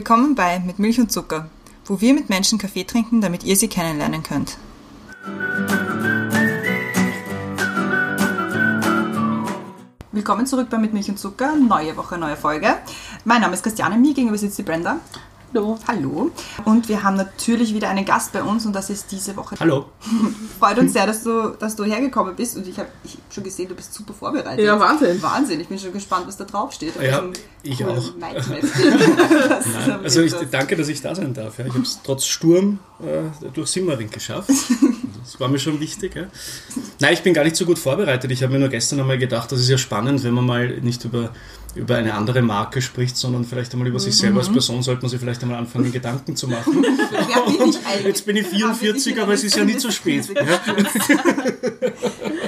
Willkommen bei Mit Milch und Zucker, wo wir mit Menschen Kaffee trinken, damit ihr sie kennenlernen könnt. Willkommen zurück bei Mit Milch und Zucker, neue Woche, neue Folge. Mein Name ist Christiane, mir gegenüber sitzt die Brenda. Hallo. Hallo. Und wir haben natürlich wieder einen Gast bei uns und das ist diese Woche. Hallo. Freut uns sehr, dass du, dass du hergekommen bist und ich habe ich hab schon gesehen, du bist super vorbereitet. Ja, Wahnsinn. Wahnsinn. Ich bin schon gespannt, was da drauf steht. Ja, Also, ich auch. Also ich Winter. danke, dass ich da sein darf. Ja. Ich habe es trotz Sturm äh, durch Simmering geschafft. Das war mir schon wichtig. Ja. Nein, ich bin gar nicht so gut vorbereitet. Ich habe mir nur gestern einmal gedacht, das ist ja spannend, wenn man mal nicht über, über eine andere Marke spricht, sondern vielleicht einmal über sich selber als Person, sollte man sich vielleicht einmal anfangen, Gedanken zu machen. Bin? Jetzt bin ich 44, aber es ist ja nie zu spät. Ja.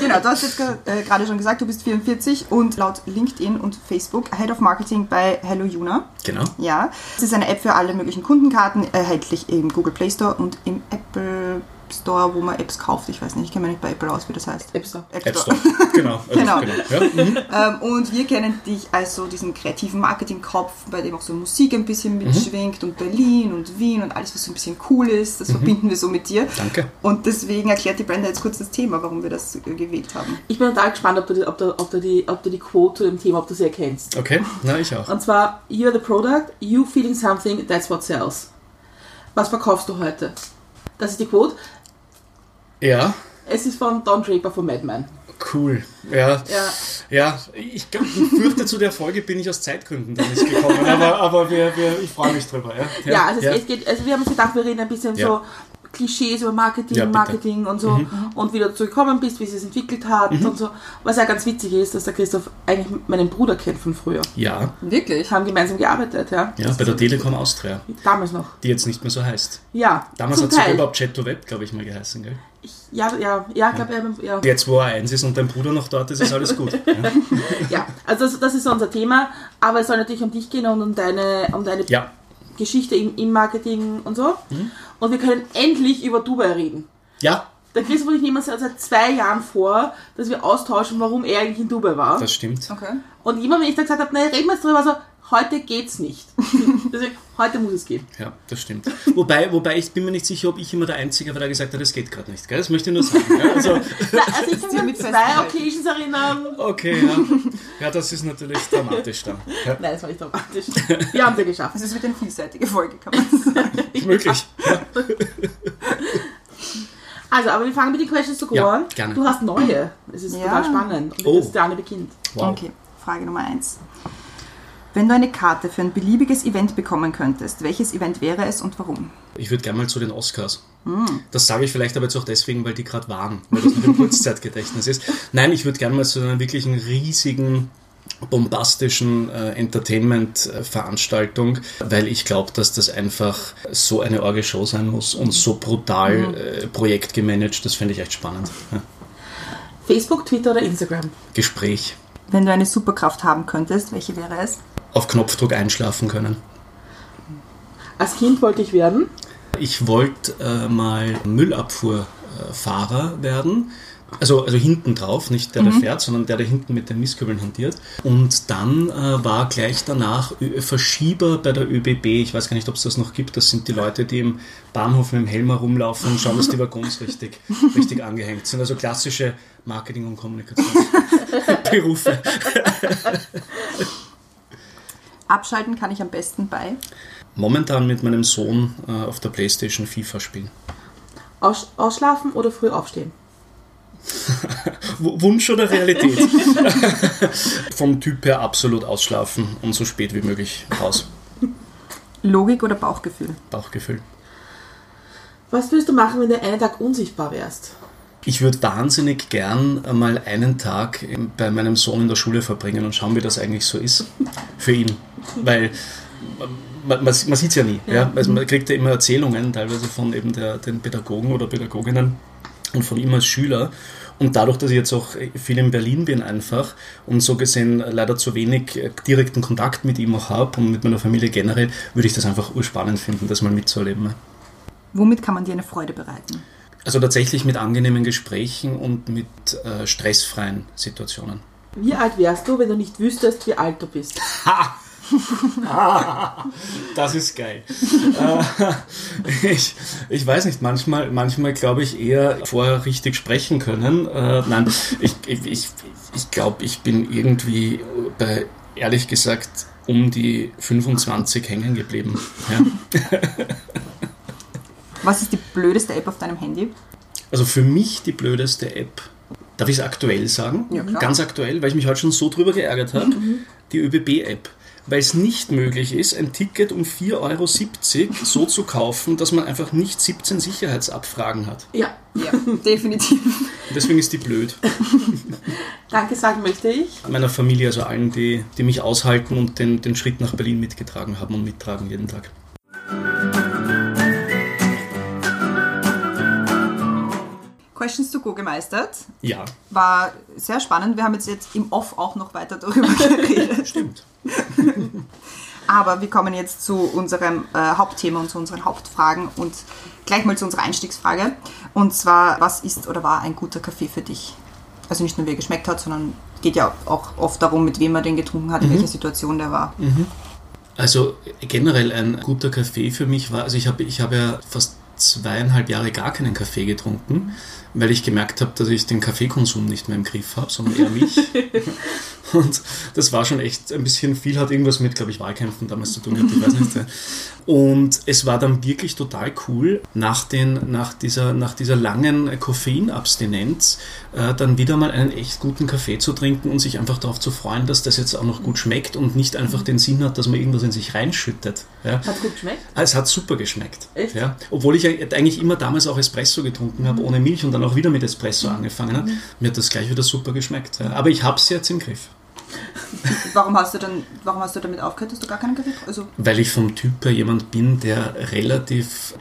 Genau, du hast jetzt äh, gerade schon gesagt, du bist 44 und laut LinkedIn und Facebook Head of Marketing bei Hello Juna. Genau. Ja, es ist eine App für alle möglichen Kundenkarten, erhältlich im Google Play Store und im Apple Store, wo man Apps kauft. Ich weiß nicht, ich kenne mich nicht bei Apple aus, wie das heißt. App Store. App Store. Genau. Also, Genau. Ja. Mhm. Ähm, und wir kennen dich als so diesen kreativen Marketingkopf, bei dem auch so Musik ein bisschen Mhm. mitschwingt und Berlin und Wien und alles, was so ein bisschen cool ist, Mhm. das verbinden wir so mit dir. Danke. Und deswegen erklärt die Brenda jetzt kurz das Thema, warum wir das äh, gewählt haben. Ich bin total gespannt, ob du, die- ob, du, ob, du die, ob du die Quote zu dem Thema, ob du sie erkennst. Okay, na ich auch. Und zwar, you're the product, you feeling something, that's what sells. Was verkaufst du heute? Das ist die Quote. Ja, Es ist von Don Draper von Mad Men. cool. Ja, Ja. Ja, ich, ich fürchte, zu der Folge bin ich aus Zeitgründen dann nicht gekommen, aber, aber wir, wir, ich freue mich drüber. Ja, Ja, also, Es, es geht, also wir haben uns gedacht, wir reden ein bisschen Ja. so Klischees über Marketing, Ja. Mhm. Marketing und so und wie du dazu gekommen bist, wie es sich entwickelt hat und so. Was ja ganz witzig ist, dass der Christoph eigentlich meinen Bruder kennt von früher. ja, Wirklich? Wir haben gemeinsam gearbeitet, ja. ja, bei der Telekom Austria, Damals noch. die jetzt nicht mehr so heißt. Ja. Damals hat sie überhaupt Chat to Web, glaube ich, mal geheißen. Gell? Ich, ja, ja, ja, ich glaube, ja. Jetzt, wo er eins ist und dein Bruder noch dort ist, ist alles gut. Ja, Ja, also das, das ist unser Thema, aber es soll natürlich um dich gehen und um deine, um deine ja Geschichte im, im Marketing und so. Und wir können endlich über Dubai reden. ja, Der Chris und ich uns seit zwei Jahren vor, dass wir austauschen, warum er eigentlich in Dubai war. das stimmt. Okay. Und immer wenn ich dann gesagt habe, nein, reden wir jetzt drüber, so, heute geht's nicht. Deswegen, heute muss es gehen. Ja, das stimmt. Wobei, wobei ich bin mir nicht sicher, ob ich immer der Einzige war, der gesagt hat, das geht gerade nicht. Gell? Das möchte ich nur sagen. Ja? Also, Na, also ich kann mich zwei. Occasions erinnern. okay, ja. ja, das ist natürlich dramatisch dann. Ja, Nein, das war nicht dramatisch. Wir haben es ja geschafft. Also es wird eine vielseitige Folge, kann man sagen. möglich. Ja. Also, aber wir fangen mit den Questions to go Ja, gerne. Du hast neue. Es ist Ja. total spannend. Und Oh. Christiane beginnt. Wow. Okay, Frage Nummer eins. Wenn du eine Karte für ein beliebiges Event bekommen könntest, welches Event wäre es und warum? Ich würde gerne mal zu den Oscars. Das sage ich vielleicht aber jetzt auch deswegen, weil die gerade waren, weil das mit dem Kurzzeitgedächtnis ist. Nein, ich würde gerne mal zu einer wirklichen riesigen, bombastischen äh, Entertainment-Veranstaltung, weil ich glaube, dass das einfach so eine orge Show sein muss und so brutal äh, projektgemanagt. Das finde ich echt spannend. Ja. Facebook, Twitter oder Instagram? Gespräch. Wenn du eine Superkraft haben könntest, welche wäre es? Auf Knopfdruck einschlafen können. Als Kind wollte ich werden. Ich wollte äh, mal Müllabfuhrfahrer werden. Also, also hinten drauf, nicht der, der fährt, sondern der, der hinten mit den Mistkübeln hantiert. Und dann äh, war gleich danach Ö Verschieber bei der ÖBB. Ich weiß gar nicht, ob es das noch gibt. Das sind die Leute, die im Bahnhof mit dem Helm herumlaufen und schauen, dass die Waggons richtig, richtig angehängt sind. Also klassische Marketing- und Kommunikationsberufe. Abschalten kann ich am besten bei. Momentan mit meinem Sohn äh, auf der Playstation FIFA spielen. Aus, ausschlafen oder früh aufstehen? Wunsch oder Realität? Vom Typ her absolut ausschlafen und so spät wie möglich raus. Logik oder Bauchgefühl? Bauchgefühl. Was würdest du machen, wenn du einen Tag unsichtbar wärst? Ich würde wahnsinnig gern mal einen Tag bei meinem Sohn in der Schule verbringen und schauen, wie das eigentlich so ist für ihn. Weil man, man, man sieht es ja nie. Ja. Also man kriegt ja immer Erzählungen, teilweise von eben der, den Pädagogen oder Pädagoginnen und von ihm als Schüler. Und dadurch, dass ich jetzt auch viel in Berlin bin einfach und so gesehen leider zu wenig äh, direkten Kontakt mit ihm auch habe und mit meiner Familie generell, würde ich das einfach urspannend finden, das mal mitzuerleben. Womit kann man dir eine Freude bereiten? Also tatsächlich mit angenehmen Gesprächen und mit äh, stressfreien Situationen. Wie alt wärst du, wenn du nicht wüsstest, wie alt du bist? Ha! Das ist geil. Äh, ich, ich weiß nicht, manchmal, manchmal glaube ich eher vorher richtig sprechen können. Äh, nein, ich, ich, ich, ich glaube, ich bin irgendwie bei, ehrlich gesagt, um die 25 hängen geblieben. Ja. Was ist die blödeste App auf deinem Handy? Also für mich die blödeste App, darf ich es aktuell sagen? Ja, klar. Ganz aktuell, weil ich mich heute schon so drüber geärgert habe, die ÖBB-App. Weil es nicht möglich ist, ein Ticket um 4,70 Euro so zu kaufen, dass man einfach nicht 17 Sicherheitsabfragen hat. Ja, Ja, definitiv. Deswegen ist die blöd. danke sagen möchte ich. Meiner Familie, also allen, die, die mich aushalten und den, den Schritt nach Berlin mitgetragen haben und mittragen jeden Tag. Questions to Go gemeistert. Ja, War sehr spannend. Wir haben jetzt, jetzt im Off auch noch weiter darüber geredet. stimmt. Aber wir kommen jetzt zu unserem äh, Hauptthema und zu unseren Hauptfragen und gleich mal zu unserer Einstiegsfrage. Und zwar, was ist oder war ein guter Kaffee für dich? Also nicht nur, wie er geschmeckt hat, sondern geht ja auch oft darum, mit wem man den getrunken hat, in welcher Situation der war. Also generell ein guter Kaffee für mich war, also ich habe ich habe ja fast zweieinhalb Jahre gar keinen Kaffee getrunken, weil ich gemerkt habe, dass ich den Kaffeekonsum nicht mehr im Griff habe, sondern eher mich. Und das war schon echt ein bisschen viel, hat irgendwas mit, glaube ich, Wahlkämpfen damals zu tun gehabt, ich weiß nicht. Und es war dann wirklich total cool, nach, den, nach, dieser, nach dieser langen Koffeinabstinenz äh, dann wieder mal einen echt guten Kaffee zu trinken und sich einfach darauf zu freuen, dass das jetzt auch noch gut schmeckt und nicht einfach den Sinn hat, dass man irgendwas in sich reinschüttet. Ja. Hat gut geschmeckt? Ah, Es hat super geschmeckt. Echt? Ja. Obwohl ich eigentlich immer damals auch Espresso getrunken habe, ohne Milch und dann auch wieder mit Espresso angefangen habe. Mir hat das gleich wieder super geschmeckt. Ja. Aber ich habe es jetzt im Griff. Warum hast du dann, warum hast du damit aufgehört, dass du gar keinen Kaffee trinkst? Also, Weil ich vom Typ her jemand bin, der relativ,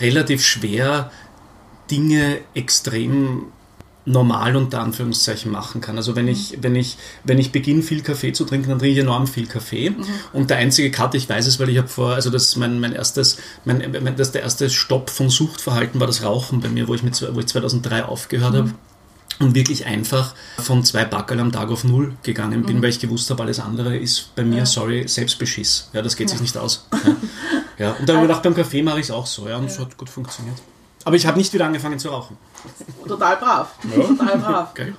relativ schwer Dinge extrem normal unter Anführungszeichen machen kann. Also wenn ich, wenn ich, wenn ich beginne, viel Kaffee zu trinken, dann trinke ich enorm viel Kaffee. Und der einzige Cut, ich weiß es, weil ich habe vor, also das ist mein, mein erstes, mein, mein, das der erste Stopp von Suchtverhalten war das Rauchen bei mir, wo ich mit wo ich 2003 aufgehört habe. Und wirklich einfach von zwei Backerl am Tag auf null gegangen bin, weil ich gewusst habe, alles andere ist bei mir, sorry, Selbstbeschiss. Ja, das geht sich nicht aus. Ja. ja. Und dann habe ich gedacht, beim Kaffee mache ich es auch so, ja, und es hat gut funktioniert. Aber ich habe nicht wieder angefangen zu rauchen. Total brav. Total brav. Geil.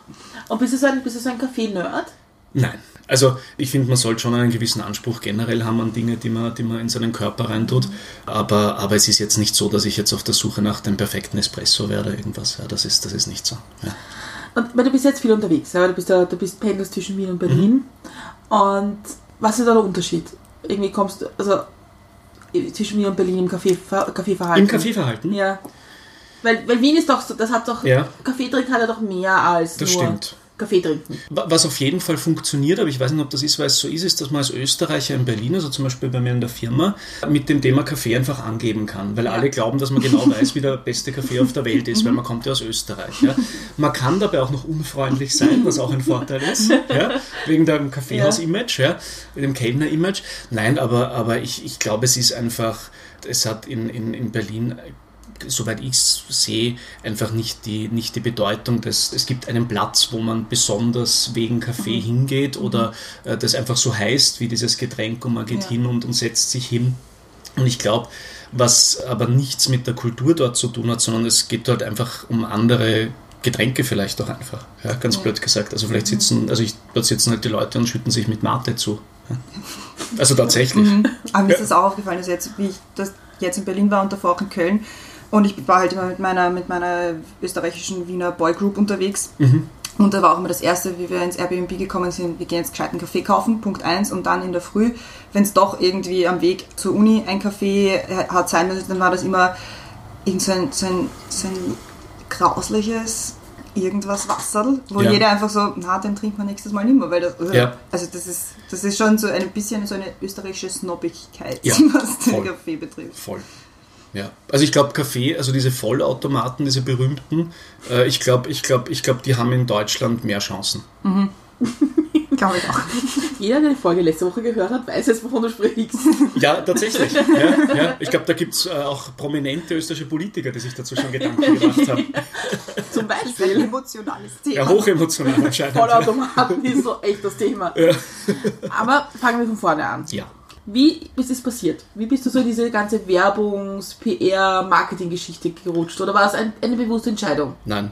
Und bist du so ein, bist du so ein Kaffee-Nerd? Nein. Also ich finde, man sollte schon einen gewissen Anspruch generell haben an Dinge, die man, die man in seinen Körper reintut. Aber, aber es ist jetzt nicht so, dass ich jetzt auf der Suche nach dem perfekten Espresso wäre oder irgendwas. Ja, das ist, das ist nicht so. Ja. Und weil du bist jetzt viel unterwegs, ja? du bist ja, du bist pendelst zwischen Wien und Berlin. Und was ist da der Unterschied? Irgendwie kommst du, also zwischen Wien und Berlin im Kaffee, Kaffeeverhalten. Im Kaffeeverhalten? Ja. Weil, weil Wien ist doch so, das hat doch, Ja. Kaffee trinken hat ja doch mehr als Das nur stimmt. Kaffee trinken. Wa- Was auf jeden Fall funktioniert, aber ich weiß nicht, ob das ist, weil es so ist, ist, dass man als Österreicher in Berlin, also zum Beispiel bei mir in der Firma, mit dem Thema Kaffee einfach angeben kann, weil alle glauben, dass man genau weiß, wie der beste Kaffee auf der Welt ist, weil man kommt ja aus Österreich. Ja. Man kann dabei auch noch unfreundlich sein, was auch ein Vorteil ist, ja, wegen dem Kaffeehaus-Image, ja, dem Kellner-Image. Nein, aber, aber ich, ich glaube, es ist einfach, es hat in, in, in Berlin soweit ich es sehe, einfach nicht die, nicht die Bedeutung, dass es gibt einen Platz, wo man besonders wegen Kaffee hingeht oder äh, das einfach so heißt wie dieses Getränk und man geht Ja. hin und, und setzt sich hin. Und ich glaube, was aber nichts mit der Kultur dort zu tun hat, sondern es geht dort einfach um andere Getränke vielleicht auch einfach. Ja, ganz blöd gesagt. Also vielleicht sitzen, also ich, dort sitzen halt die Leute und schütten sich mit Mate zu. Ja. Also tatsächlich. Aber mir ist das auch aufgefallen, dass jetzt, wie ich das jetzt in Berlin war und davor auch in Köln. Und ich war halt immer mit meiner, mit meiner österreichischen Wiener Boygroup unterwegs. Und da war auch immer das Erste, wie wir ins Airbnb gekommen sind, wir gehen jetzt gescheiten Kaffee kaufen, Punkt eins Und dann in der Früh, wenn es doch irgendwie am Weg zur Uni ein Kaffee äh, hat sein müssen, dann war das immer irgend so ein, so ein, so ein grausliches irgendwas Wasserl, wo Ja. jeder einfach so, na, den trinkt man nächstes Mal nicht mehr, weil das, Ja. also das ist, das ist schon so ein bisschen so eine österreichische Snobbigkeit, Ja, was den voll. Kaffee betrifft. Voll. Ja, also ich glaube Kaffee, also diese Vollautomaten, diese berühmten, äh, ich glaube, ich glaube, ich glaube, die haben in Deutschland mehr Chancen. Glaube ich auch. Jeder, der die Folge letzte Woche gehört hat, weiß jetzt, wovon du sprichst. Ja, tatsächlich. ja, ja. Ich glaube, da gibt es äh, auch prominente österreichische Politiker, die sich dazu schon Gedanken gemacht haben. Zum Ein Beispiel. emotionales Thema. Ja, hochemotional anscheinend. Vollautomaten ist so echt das Thema. Ja. Aber fangen wir von vorne an. Ja. Wie ist es passiert? Wie bist du so in diese ganze Werbungs-, PR-, Marketing-Geschichte gerutscht? Oder war es ein, eine bewusste Entscheidung? Nein,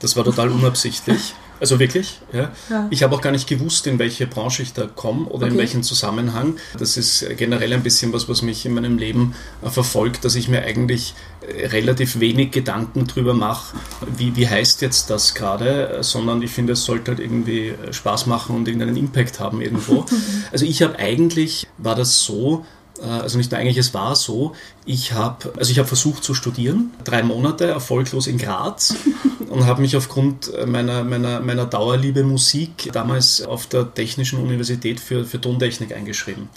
das war total unabsichtlich. Also wirklich, ja. ja. Ich habe auch gar nicht gewusst, in welche Branche ich da komme oder okay. in welchen Zusammenhang. Das ist generell ein bisschen was, was mich in meinem Leben äh, verfolgt, dass ich mir eigentlich äh, relativ wenig Gedanken drüber mache, wie, wie heißt jetzt das gerade, äh, sondern ich finde, es sollte halt irgendwie Spaß machen und irgendeinen Impact haben irgendwo. also ich habe eigentlich, war das so, also nicht nur eigentlich, es war so, ich habe also ich versucht zu studieren, drei Monate erfolglos in Graz und habe mich aufgrund meiner, meiner, meiner Dauerliebe Musik damals auf der Technischen Universität für, für Tontechnik eingeschrieben.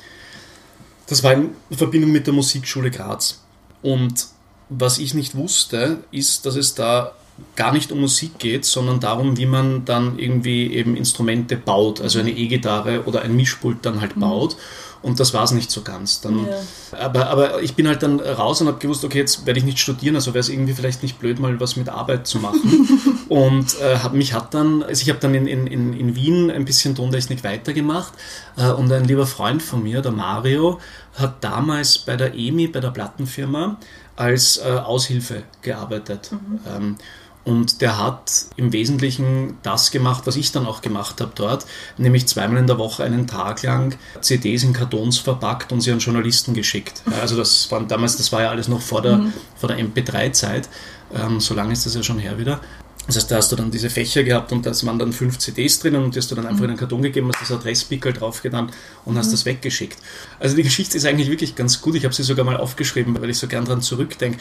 Das war in Verbindung mit der Musikschule Graz. Und was ich nicht wusste, ist, dass es da gar nicht um Musik geht, sondern darum, wie man dann irgendwie eben Instrumente baut, also eine E-Gitarre oder ein Mischpult dann halt mhm. baut. Und das war es nicht so ganz. Dann, ja. aber, aber ich bin halt dann raus und habe gewusst, okay, jetzt werde ich nicht studieren, also wäre es irgendwie vielleicht nicht blöd, mal was mit Arbeit zu machen. und äh, hab, mich hat dann, also ich habe dann in, in, in Wien ein bisschen Tontechnik weitergemacht äh, und ein lieber Freund von mir, der Mario, hat damals bei der EMI, bei der Plattenfirma, als äh, Aushilfe gearbeitet. Mhm. Ähm, und der hat im Wesentlichen das gemacht, was ich dann auch gemacht habe dort, nämlich zweimal in der Woche einen Tag lang CDs in Kartons verpackt und sie an Journalisten geschickt. Also das waren damals, das war ja alles noch vor der, mhm. der MP3-Zeit. Ähm, so lange ist das ja schon her wieder. Das heißt, da hast du dann diese Fächer gehabt und da waren dann fünf CDs drinnen und die hast du dann einfach in einen Karton gegeben, hast das Adresspickel draufgetan und hast mhm. das weggeschickt. Also die Geschichte ist eigentlich wirklich ganz gut. Ich habe sie sogar mal aufgeschrieben, weil ich so gern dran zurückdenke.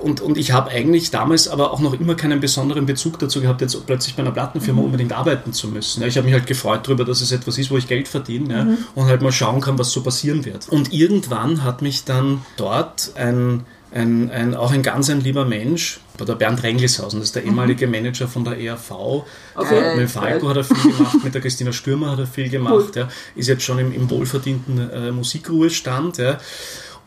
Und, und ich habe eigentlich damals aber auch noch immer keinen besonderen Bezug dazu gehabt, jetzt plötzlich bei einer Plattenfirma mhm. unbedingt arbeiten zu müssen. Ich habe mich halt gefreut darüber, dass es etwas ist, wo ich Geld verdiene mhm. und halt mal schauen kann, was so passieren wird. Und irgendwann hat mich dann dort ein ein, ein, auch ein ganz ein lieber Mensch, der Bernd Renglishausen, das ist der mhm. ehemalige Manager von der ERV. Okay. Mit Falco hat er viel gemacht, mit der Christina Stürmer hat er viel gemacht, cool. ja, ist jetzt schon im, im wohlverdienten äh, Musikruhestand. Ja.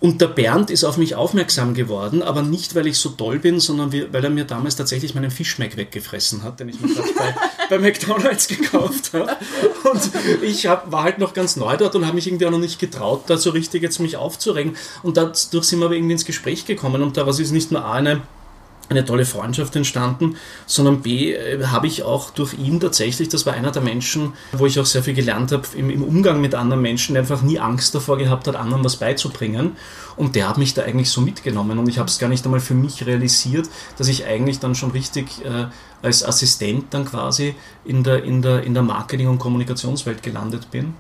Und der Bernd ist auf mich aufmerksam geworden, aber nicht, weil ich so toll bin, sondern weil er mir damals tatsächlich meinen Fischmeck weggefressen hat, den ich mir gerade bei, bei McDonalds gekauft habe. Und ich hab, war halt noch ganz neu dort und habe mich irgendwie auch noch nicht getraut, da so richtig jetzt mich aufzuregen. Und dadurch sind wir aber irgendwie ins Gespräch gekommen. Und da war es nicht nur eine eine tolle Freundschaft entstanden, sondern B äh, habe ich auch durch ihn tatsächlich, das war einer der Menschen, wo ich auch sehr viel gelernt habe im, im, Umgang mit anderen Menschen, der einfach nie Angst davor gehabt hat, anderen was beizubringen. Und der hat mich da eigentlich so mitgenommen und ich habe es gar nicht einmal für mich realisiert, dass ich eigentlich dann schon richtig äh, als Assistent dann quasi in der, in der, in der Marketing- und Kommunikationswelt gelandet bin.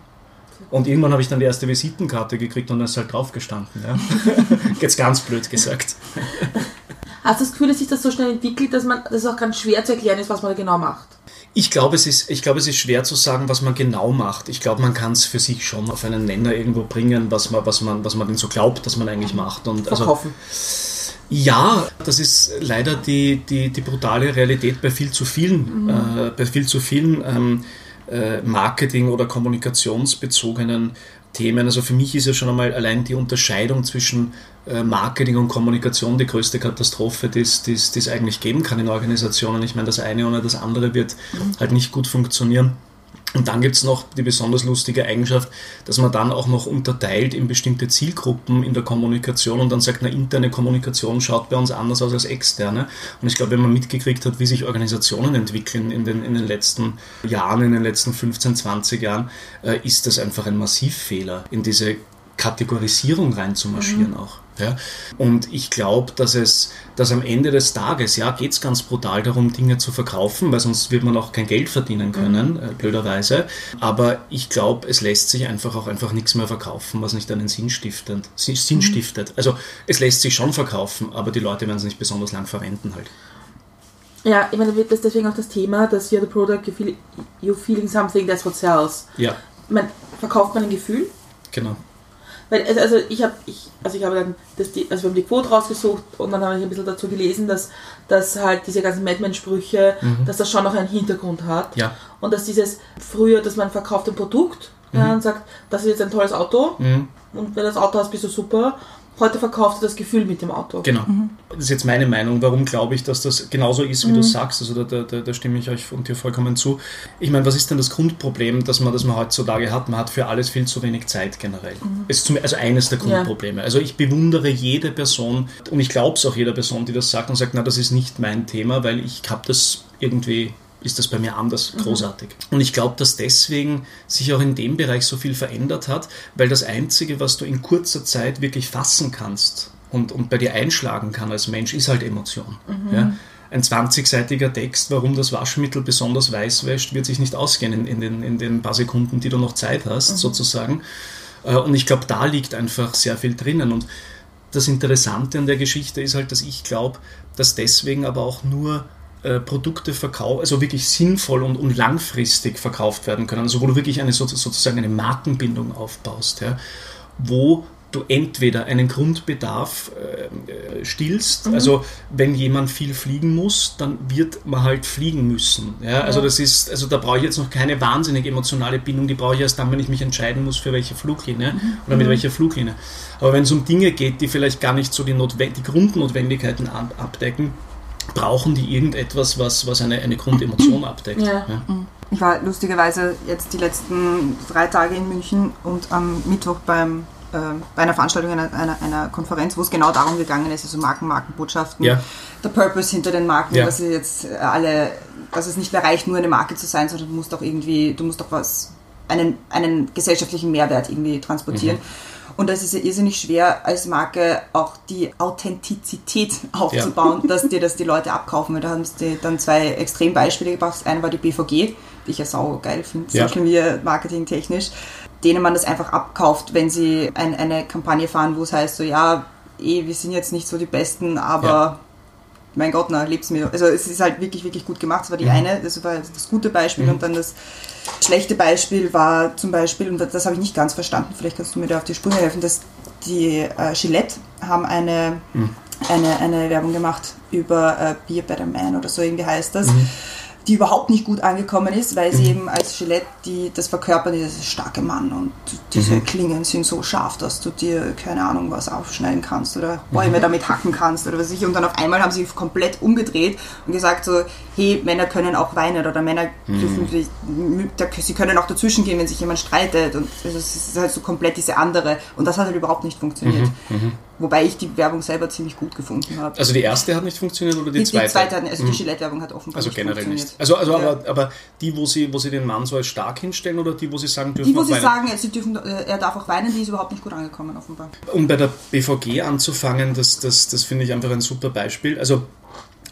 Und irgendwann habe ich dann die erste Visitenkarte gekriegt und da ist halt drauf gestanden. Ja. Jetzt ganz blöd gesagt. Hast du das Gefühl, dass sich das so schnell entwickelt, dass man das auch ganz schwer zu erklären ist, was man genau macht? Ich glaube, es ist, ich glaube, es ist schwer zu sagen, was man genau macht. Ich glaube, man kann es für sich schon auf einen Nenner irgendwo bringen, was man, was man, was man denn so glaubt, dass man eigentlich macht. Und also Verkaufen. Also, ja, das ist leider die, die, die brutale Realität bei viel zu vielen, mhm. äh, bei viel zu vielen ähm, äh, Marketing- oder kommunikationsbezogenen Themen. Also für mich ist ja schon einmal allein die Unterscheidung zwischen äh, Marketing und Kommunikation die größte Katastrophe, die es eigentlich geben kann in Organisationen. Ich meine, das eine oder das andere wird mhm. halt nicht gut funktionieren. Und dann gibt es noch die besonders lustige Eigenschaft, dass man dann auch noch unterteilt in bestimmte Zielgruppen in der Kommunikation und dann sagt, na, interne Kommunikation schaut bei uns anders aus als externe. Und ich glaube, wenn man mitgekriegt hat, wie sich Organisationen entwickeln in den, in den letzten Jahren, in den letzten 15, 20 Jahren, äh, ist das einfach ein Massivfehler, in diese Kategorisierung reinzumarschieren mhm. auch. Ja? Und ich glaube, dass es, dass am Ende des Tages, ja, geht es ganz brutal darum, Dinge zu verkaufen, weil sonst wird man auch kein Geld verdienen können, mhm. blöderweise. Aber ich glaube, es lässt sich einfach auch einfach nichts mehr verkaufen, was nicht einen Sinn stiftet. Sinn mhm. stiftet. Also es lässt sich schon verkaufen, aber die Leute werden es nicht besonders lang verwenden halt. Ja, ich meine, das ist deswegen auch das Thema, dass you're the product, you feel, you're feeling something, that's what sells. Ja. Man, verkauft man ein Gefühl? Genau. Weil, also, also ich habe ich, also ich habe dann das, die, also wir haben die Quote rausgesucht und dann habe ich ein bisschen dazu gelesen, dass, dass halt diese ganzen Madman-Sprüche, mhm. dass das schon noch einen Hintergrund hat. Ja. Und dass dieses früher, dass man verkauft ein Produkt mhm. ja, und sagt, das ist jetzt ein tolles Auto. Mhm. und wenn du das Auto hast, bist du super. Heute verkaufst du das Gefühl mit dem Auto. Genau. Das ist jetzt meine Meinung. Warum glaube ich, dass das genauso ist, wie du sagst? Also da, da, da stimme ich euch und dir vollkommen zu. Ich meine, was ist denn das Grundproblem, das man, das man heutzutage hat? Man hat für alles viel zu wenig Zeit generell. Ist zum, also eines der Grundprobleme. Also ich bewundere jede Person und ich glaube es auch jeder Person, die das sagt und sagt, na, das ist nicht mein Thema, weil ich habe das irgendwie ist das bei mir anders großartig. Und ich glaube, dass deswegen sich auch in dem Bereich so viel verändert hat, weil das Einzige, was du in kurzer Zeit wirklich fassen kannst und, und bei dir einschlagen kann als Mensch, ist halt Emotion. Ja? Ein 20-seitiger Text, warum das Waschmittel besonders weiß wäscht, wird sich nicht ausgehen in, in, den, in den paar Sekunden, die du noch Zeit hast, sozusagen. Äh, Und ich glaube, da liegt einfach sehr viel drinnen. Und das Interessante an der Geschichte ist halt, dass ich glaube, dass deswegen aber auch nur äh, Produkte verkauft, also wirklich sinnvoll und, und langfristig verkauft werden können, also wo du wirklich eine so- sozusagen eine Markenbindung aufbaust, ja, wo du entweder einen Grundbedarf äh, äh, stillst, also wenn jemand viel fliegen muss, dann wird man halt fliegen müssen. Ja? Also das ist, also da brauche ich jetzt noch keine wahnsinnig emotionale Bindung, die brauche ich erst dann, wenn ich mich entscheiden muss, für welche Fluglinie oder mit welcher Fluglinie. Aber wenn es um Dinge geht, die vielleicht gar nicht so die, Notwe- die Grundnotwendigkeiten abdecken, brauchen die irgendetwas, was, was eine, eine Grundemotion abdeckt. Ja. Ich war lustigerweise jetzt die letzten drei Tage in München und am Mittwoch beim, äh, bei einer Veranstaltung einer, einer, einer Konferenz, wo es genau darum gegangen ist, also Marken, Markenbotschaften, Ja. der Purpose hinter den Marken, Ja. dass sie jetzt äh, alle, dass es nicht mehr reicht, nur eine Marke zu sein, sondern du musst auch irgendwie, du musst auch was, einen, einen gesellschaftlichen Mehrwert irgendwie transportieren. Und das ist ja irrsinnig schwer, als Marke auch die Authentizität aufzubauen, dass dir das die Leute abkaufen. Weil da haben sie dann zwei Extrembeispiele gebracht. Das eine war die BVG, die ich ja sau geil finde, Ja. Social Media Marketing technisch, denen man das einfach abkauft, wenn sie ein, eine Kampagne fahren, wo es heißt, so ja, eh, wir sind jetzt nicht so die Besten, aber Ja. mein Gott, na, leb's mir. Also es ist halt wirklich, wirklich gut gemacht. Das war die eine, das war das gute Beispiel und dann das schlechte Beispiel war zum Beispiel, und das habe ich nicht ganz verstanden, vielleicht kannst du mir da auf die Sprünge helfen, dass die äh, Gillette haben eine, eine, eine Werbung gemacht über äh, Be a Better Man oder so irgendwie heißt das. Die überhaupt nicht gut angekommen ist, weil sie eben als Gillette die, das verkörpern, dieses starke Mann und diese Klingen sind so scharf, dass du dir, keine Ahnung, was aufschneiden kannst oder Bäume damit hacken kannst oder was ich. Und dann auf einmal haben sie komplett umgedreht und gesagt so, hey, Männer können auch weinen oder Männer dürfen, sich- sie können auch dazwischen gehen, wenn sich jemand streitet. Und es ist halt so komplett diese andere. Und das hat halt überhaupt nicht funktioniert. Wobei ich die Werbung selber ziemlich gut gefunden habe. Also die erste hat nicht funktioniert oder die, Die, zweite? die zweite, hat- also die Gillette-Werbung hat offenbar Also nicht generell funktioniert. nicht. Also, also Ja. aber, aber die, wo sie, wo sie den Mann so als stark hinstellen oder die, wo sie sagen dürfen Die, wo sie weinen? sagen, sie dürfen, äh, er darf auch weinen, die ist überhaupt nicht gut angekommen, offenbar. Um bei der BVG anzufangen, das, das, das finde ich einfach ein super Beispiel. Also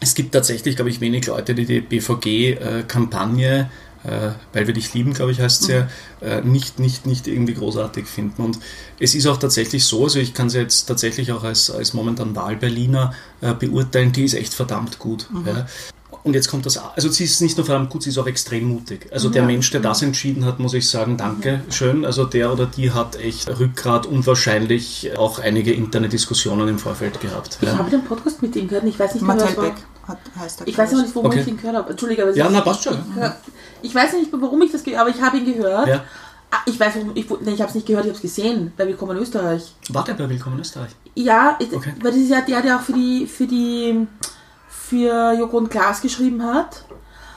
es gibt tatsächlich, glaube ich, wenig Leute, die die BVG-Kampagne, äh, weil wir dich lieben, glaube ich, heißt sie ja, äh, nicht, nicht, nicht irgendwie großartig finden. Und es ist auch tatsächlich so, also ich kann sie jetzt tatsächlich auch als, als momentan Wahlberliner äh, beurteilen, die ist echt verdammt gut. Ja. Und jetzt kommt das, also sie ist nicht nur verdammt gut, sie ist auch extrem mutig. Also der Mensch, der das entschieden hat, muss ich sagen, danke, schön. Also der oder die hat echt Rückgrat und wahrscheinlich auch einige interne Diskussionen im Vorfeld gehabt. Ich Ja, habe den Podcast mit ihm gehört ich weiß nicht mehr, was war. Hat, heißt er. Ich weiß nicht, warum Okay. ich ihn gehört habe. Entschuldige, aber es ja na passt schon. Ja. Ich weiß nicht, warum ich das gehört habe, aber ich habe ihn gehört. Ja. Ah, Ich weiß, warum, ich, nee, ich habe es nicht gehört, ich habe es gesehen, bei Willkommen in Österreich. Warte bei Willkommen in Österreich. Ja, Okay. weil das ist ja der, der auch für die, für die, für Joko und Klaas geschrieben hat.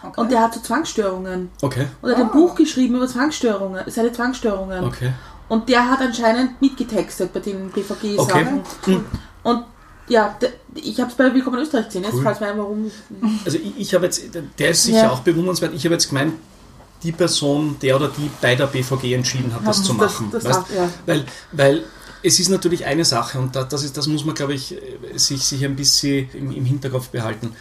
Okay. Und der hat so Zwangsstörungen. Okay, Und er hat ein Ah. Buch geschrieben über Zwangsstörungen, seine Zwangsstörungen. okay. Und der hat anscheinend mitgetextet bei den BVG-Sachen. Okay. Und ja, ich habe es bei Willkommen in Österreich gesehen. Jetzt Cool. falls mir ein, warum. Also ich, ich habe jetzt, der ist sicher Ja. auch bewundernswert. Ich habe jetzt gemeint, die Person, der oder die bei der BVG entschieden hat, das Haben zu das- machen. das weißt? auch, ja. weil, weil es ist natürlich eine Sache und da, das, ist, das muss man, glaube ich, sich, sich ein bisschen im, im Hinterkopf behalten.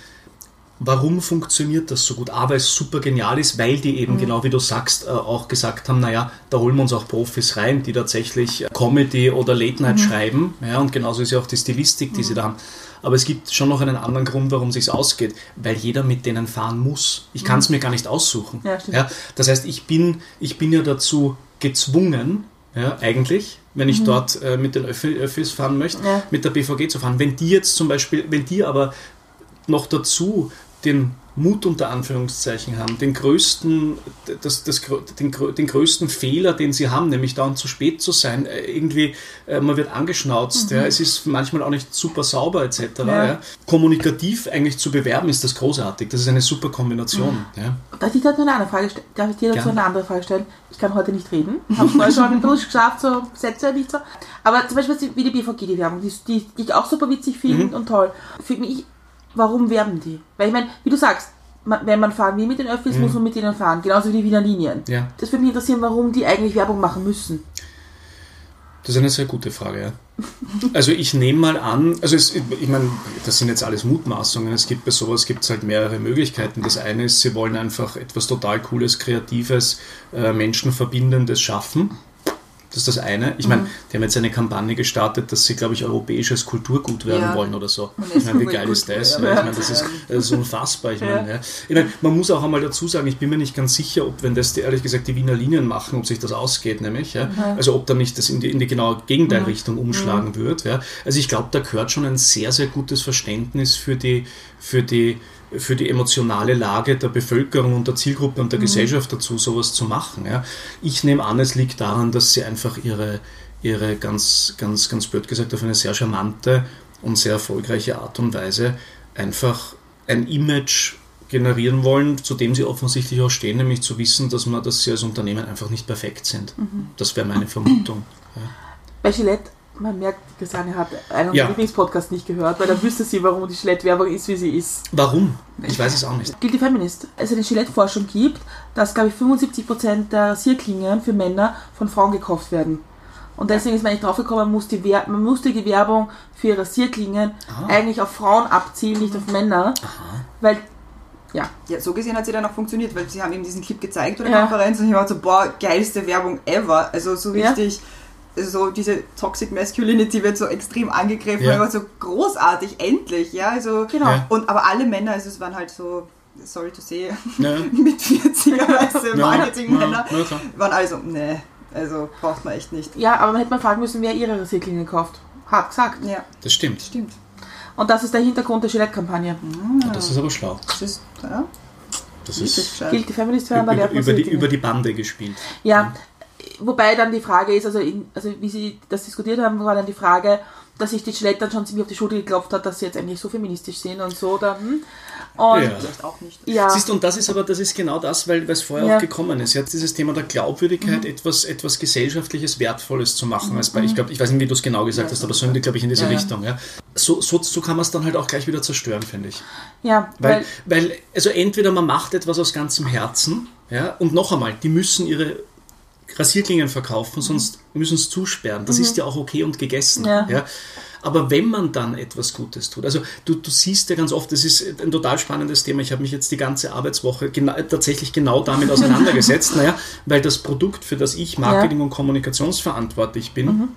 Warum funktioniert das so gut? A, weil es super genial ist, weil die Mhm. eben, genau wie du sagst, äh, auch gesagt haben, naja, da holen wir uns auch Profis rein, die tatsächlich Comedy oder Late Mhm. Night schreiben. Ja, und genauso ist ja auch die Stilistik, die sie da haben. Aber es gibt schon noch einen anderen Grund, warum es sich ausgeht, weil jeder mit denen fahren muss. Ich kann es mir gar nicht aussuchen. Mhm. Ja. Ja, das heißt, ich bin, ich bin ja dazu gezwungen, ja, eigentlich, wenn ich dort äh, mit den Öffi, Öffis fahren möchte, Ja. mit der BVG zu fahren. Wenn die jetzt zum Beispiel, wenn die aber noch dazu den Mut unter Anführungszeichen haben, den größten, das, das, den, den größten Fehler, den sie haben, nämlich dauernd zu spät zu sein. Äh, irgendwie, äh, man wird angeschnauzt, mhm. ja, es ist manchmal auch nicht super sauber etc. Ja. Ja. Kommunikativ eigentlich zu bewerben, ist das großartig. Das ist eine super Kombination. Mhm. Ja. Darf ich dazu eine andere Frage stellen? Darf ich dir dazu eine andere Frage stellen? Ich kann heute nicht reden. Ich habe es schon ein bisschen geschafft, so Sätze nicht so. Aber zum Beispiel wie die BVG, die Werbung, die, die ich auch super witzig finde mhm. und toll. Für mich warum werben die? Weil ich meine, wie du sagst, wenn man fahren will mit den Öffis, mhm. muss man mit denen fahren. Genauso wie die Wiener Linien. Ja. Das würde mich interessieren, warum die eigentlich Werbung machen müssen. Das ist eine sehr gute Frage, ja. Also ich nehme mal an, also es, ich meine, das sind jetzt alles Mutmaßungen, es gibt bei sowas gibt es halt mehrere Möglichkeiten. Das eine ist, sie wollen einfach etwas total Cooles, Kreatives, äh, Menschenverbindendes schaffen das ist das eine. Ich meine, mhm. die haben jetzt eine Kampagne gestartet, dass sie, glaube ich, europäisches Kulturgut werden ja. wollen oder so. Ich meine, wie geil ist das? Ja. Ich meine, das ist, das ist unfassbar. Ich meine, ja. ich meine, man muss auch einmal dazu sagen, ich bin mir nicht ganz sicher, ob, wenn das die, ehrlich gesagt die Wiener Linien machen, ob sich das ausgeht, nämlich. Mhm. Also ob da nicht das in die, in die genaue Gegenteilrichtung mhm. umschlagen mhm. wird. Also ich glaube, da gehört schon ein sehr, sehr gutes Verständnis für die, für die für die emotionale Lage der Bevölkerung und der Zielgruppe und der mhm. Gesellschaft dazu, sowas zu machen. Ja. Ich nehme an, es liegt daran, dass sie einfach ihre, ihre ganz, ganz, ganz blöd gesagt, auf eine sehr charmante und sehr erfolgreiche Art und Weise einfach ein Image generieren wollen, zu dem sie offensichtlich auch stehen, nämlich zu wissen, dass, man, dass sie als Unternehmen einfach nicht perfekt sind. Mhm. Das wäre meine Vermutung. Ja. Bei Gillette man merkt, Gesane hat einen ja. Lieblingspodcast nicht gehört, weil dann wüsste sie, warum die Gillette-Werbung ist, wie sie ist. Warum? Ich weiß es auch nicht. Guilty Feminist. Es eine Gillette-Forschung gibt, dass, glaube ich, 75% der Rasierklingen für Männer von Frauen gekauft werden. Und deswegen ist man nicht draufgekommen, man muss die, man muss die Werbung für Rasierklingen ah. eigentlich auf Frauen abzielen, nicht auf Männer. Aha. Weil ja. ja, so gesehen hat sie dann auch funktioniert, weil sie haben eben diesen Clip gezeigt oder ja. Konferenz und ich war so, boah, geilste Werbung ever. Also so richtig, ja so diese Toxic Masculinity wird so extrem angegriffen, ja. aber so großartig, endlich, ja, also genau. Ja. und aber alle Männer, also es waren halt so sorry to say, ja. mit 40er weiße Marketingmänner, ja. waren also, ne, also braucht man echt nicht. Ja, aber man hätte mal fragen müssen, wer ihre Recyclinge kauft. Hart gesagt. Ja. Das stimmt. Stimmt. Und das ist der Hintergrund der Gillette-Kampagne. Ah. Das ist aber schlau. Das ist, ja. Das ist Gilt die Feminist über, über, über, die, über die Bande gespielt. Ja, wobei dann die Frage ist, also, in, also wie sie das diskutiert haben, war dann die Frage, dass sich die Gillette dann schon ziemlich auf die Schulter geklopft hat, dass sie jetzt eigentlich so feministisch sind und so. Dann, hm. und ja. vielleicht auch nicht. Ja. Siehst du, und das ist aber das ist genau das, weil es vorher ja. auch gekommen ist. Jetzt dieses Thema der Glaubwürdigkeit, mhm. etwas, etwas gesellschaftliches, Wertvolles zu machen. Mhm. Als bei, ich glaube, ich weiß nicht, wie du es genau gesagt ja, hast, aber so glaube ich in diese Richtung. Ja. So, so, so kann man es dann halt auch gleich wieder zerstören, finde ich. Ja. Weil, weil, weil, also entweder man macht etwas aus ganzem Herzen, ja, und noch einmal, die müssen ihre Rasierklingen verkaufen, sonst müssen sie zusperren. Das mhm. ist ja auch okay und gegessen. Ja. ja. Aber wenn man dann etwas Gutes tut, also du, du siehst ja ganz oft, das ist ein total spannendes Thema. Ich habe mich jetzt die ganze Arbeitswoche gena tatsächlich genau damit auseinandergesetzt, naja, weil das Produkt, für das ich Marketing ja. und Kommunikationsverantwortlich bin, mhm.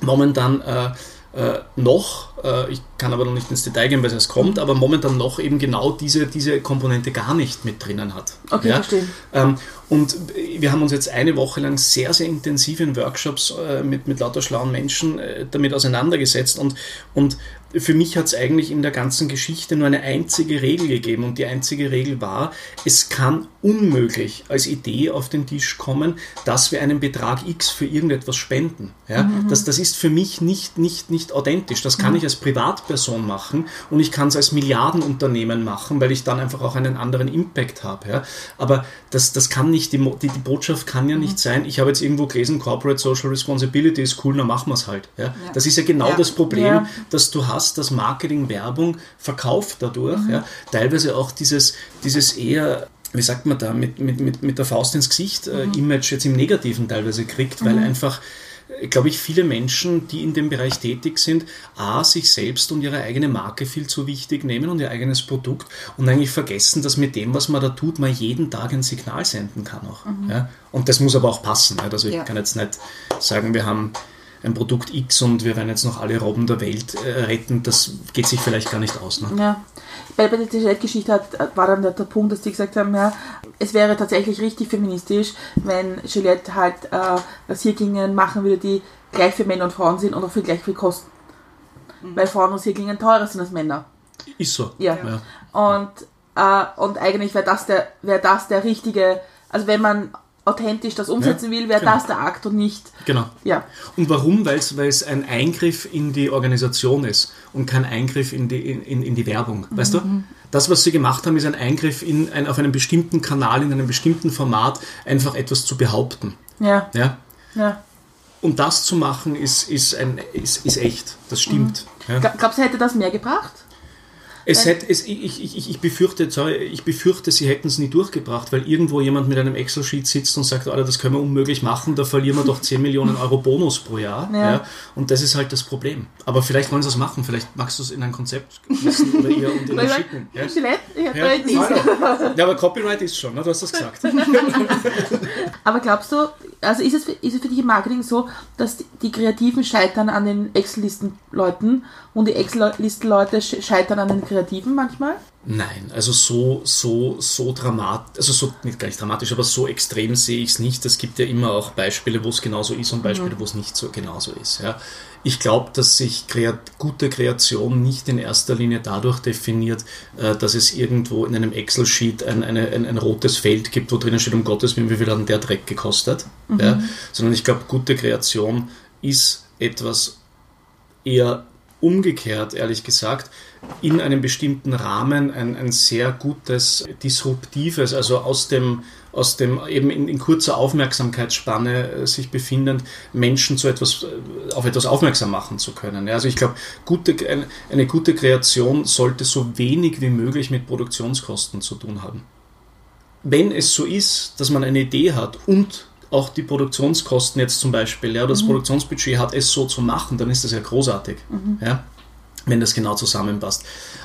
momentan äh, äh, noch, äh, ich kann aber noch nicht ins Detail gehen, weil es kommt, aber momentan noch eben genau diese, diese Komponente gar nicht mit drinnen hat. Okay, ja? verstehe. Ähm, und wir haben uns jetzt eine Woche lang sehr, sehr intensiv in Workshops äh, mit, mit lauter schlauen Menschen äh, damit auseinandergesetzt und, und für mich hat es eigentlich in der ganzen Geschichte nur eine einzige Regel gegeben und die einzige Regel war, es kann unmöglich als Idee auf den Tisch kommen, dass wir einen Betrag X für irgendetwas spenden. Ja? Mhm. Das, das ist für mich nicht, nicht, nicht authentisch. Das kann mhm. ich als Privatperson machen und ich kann es als Milliardenunternehmen machen, weil ich dann einfach auch einen anderen Impact habe. Ja? Aber das, das kann nicht, die, die, die Botschaft kann ja nicht mhm. sein, ich habe jetzt irgendwo gelesen, Corporate Social Responsibility ist cool, dann machen wir es halt. Ja? Das ist ja genau das Problem, das du hast hast, dass Marketing, Werbung verkauft dadurch. Mhm. Ja. Teilweise auch dieses, dieses eher wie sagt man da, mit, mit, mit, mit der Faust ins Gesicht äh, mhm. Image jetzt im Negativen teilweise kriegt, weil mhm. einfach, äh, glaube ich, viele Menschen, die in dem Bereich tätig sind, A, sich selbst und ihre eigene Marke viel zu wichtig nehmen und ihr eigenes Produkt und eigentlich vergessen, dass mit dem, was man da tut, man jeden Tag ein Signal senden kann auch. Mhm. Ja? Und das muss aber auch passen. Also ich ja. kann jetzt nicht sagen, wir haben ein Produkt X und wir werden jetzt noch alle Robben der Welt äh, retten, das geht sich vielleicht gar nicht aus. Ne? Ja. Bei, bei der Gillette-Geschichte war dann der, der, Punkt, dass die gesagt haben, ja, es wäre tatsächlich richtig feministisch, wenn Gillette halt äh, Rasierklingen machen würde, die gleich für Männer und Frauen sind und auch für gleich viel kosten. Mhm. Weil Frauen Rasierklingen teurer sind als Männer. Ist so. Ja. ja. Und Äh, und eigentlich wäre das, der, wär das der richtige, also wenn man authentisch das umsetzen ja, will, wäre genau. das der Akt und nicht. Genau. Ja. Und warum? Weil es ein Eingriff in die Organisation ist und kein Eingriff in die, in, in die Werbung. Weißt mhm. du? Das, was sie gemacht haben, ist ein Eingriff in ein, auf einem bestimmten Kanal, in einem bestimmten Format, einfach etwas zu behaupten. Ja. Ja. ja. Und das zu machen, ist, ist, ein, ist, ist echt. Das stimmt. Mhm. Ja. Glaubst du, hätte das mehr gebracht? Es hätte, es, ich, ich, ich, befürchte, ich befürchte, sie hätten es nie durchgebracht, weil irgendwo jemand mit einem Excel-Sheet sitzt und sagt, Alter, das können wir unmöglich machen, da verlieren wir doch 10 Millionen Euro Bonus pro Jahr. Ja. ja. Und das ist halt das Problem. Aber vielleicht wollen sie es machen, vielleicht magst du es in ein Konzept wissen oder ihr und ihnen schicken. Ja? Ja. ja, aber Copyright ist schon, ne? du hast das gesagt. aber glaubst du, also ist es, für, ist es für dich im Marketing so, dass die Kreativen scheitern an den Excel-Listen-Leuten und die Excel-Listen-Leute scheitern an den Kreativen? Kreativen manchmal? Nein, also so, so, so dramatisch, also so, nicht gar nicht dramatisch, aber so extrem sehe ich es nicht. Es gibt ja immer auch Beispiele, wo es genauso ist und Beispiele, mhm. wo es nicht so genauso ist. Ja. Ich glaube, dass sich kreat gute Kreation nicht in erster Linie dadurch definiert, äh, dass es irgendwo in einem Excel-Sheet ein, ein, ein, rotes Feld gibt, wo drinnen steht, um Gottes Willen, wie viel hat der Dreck gekostet. Mhm. Ja. Sondern ich glaube, gute Kreation ist etwas eher umgekehrt, ehrlich gesagt, in einem bestimmten Rahmen ein, ein sehr gutes, disruptives, also aus dem, aus dem eben in, in kurzer Aufmerksamkeitsspanne äh, sich befindend, Menschen zu etwas, äh, auf etwas aufmerksam machen zu können. Also ich glaube, gute, eine, eine gute Kreation sollte so wenig wie möglich mit Produktionskosten zu tun haben. Wenn es so ist, dass man eine Idee hat und auch die Produktionskosten jetzt zum Beispiel, ja, das mhm. Produktionsbudget hat, es so zu machen, dann ist das ja großartig. Mhm. Ja, wenn das genau zusammenpasst.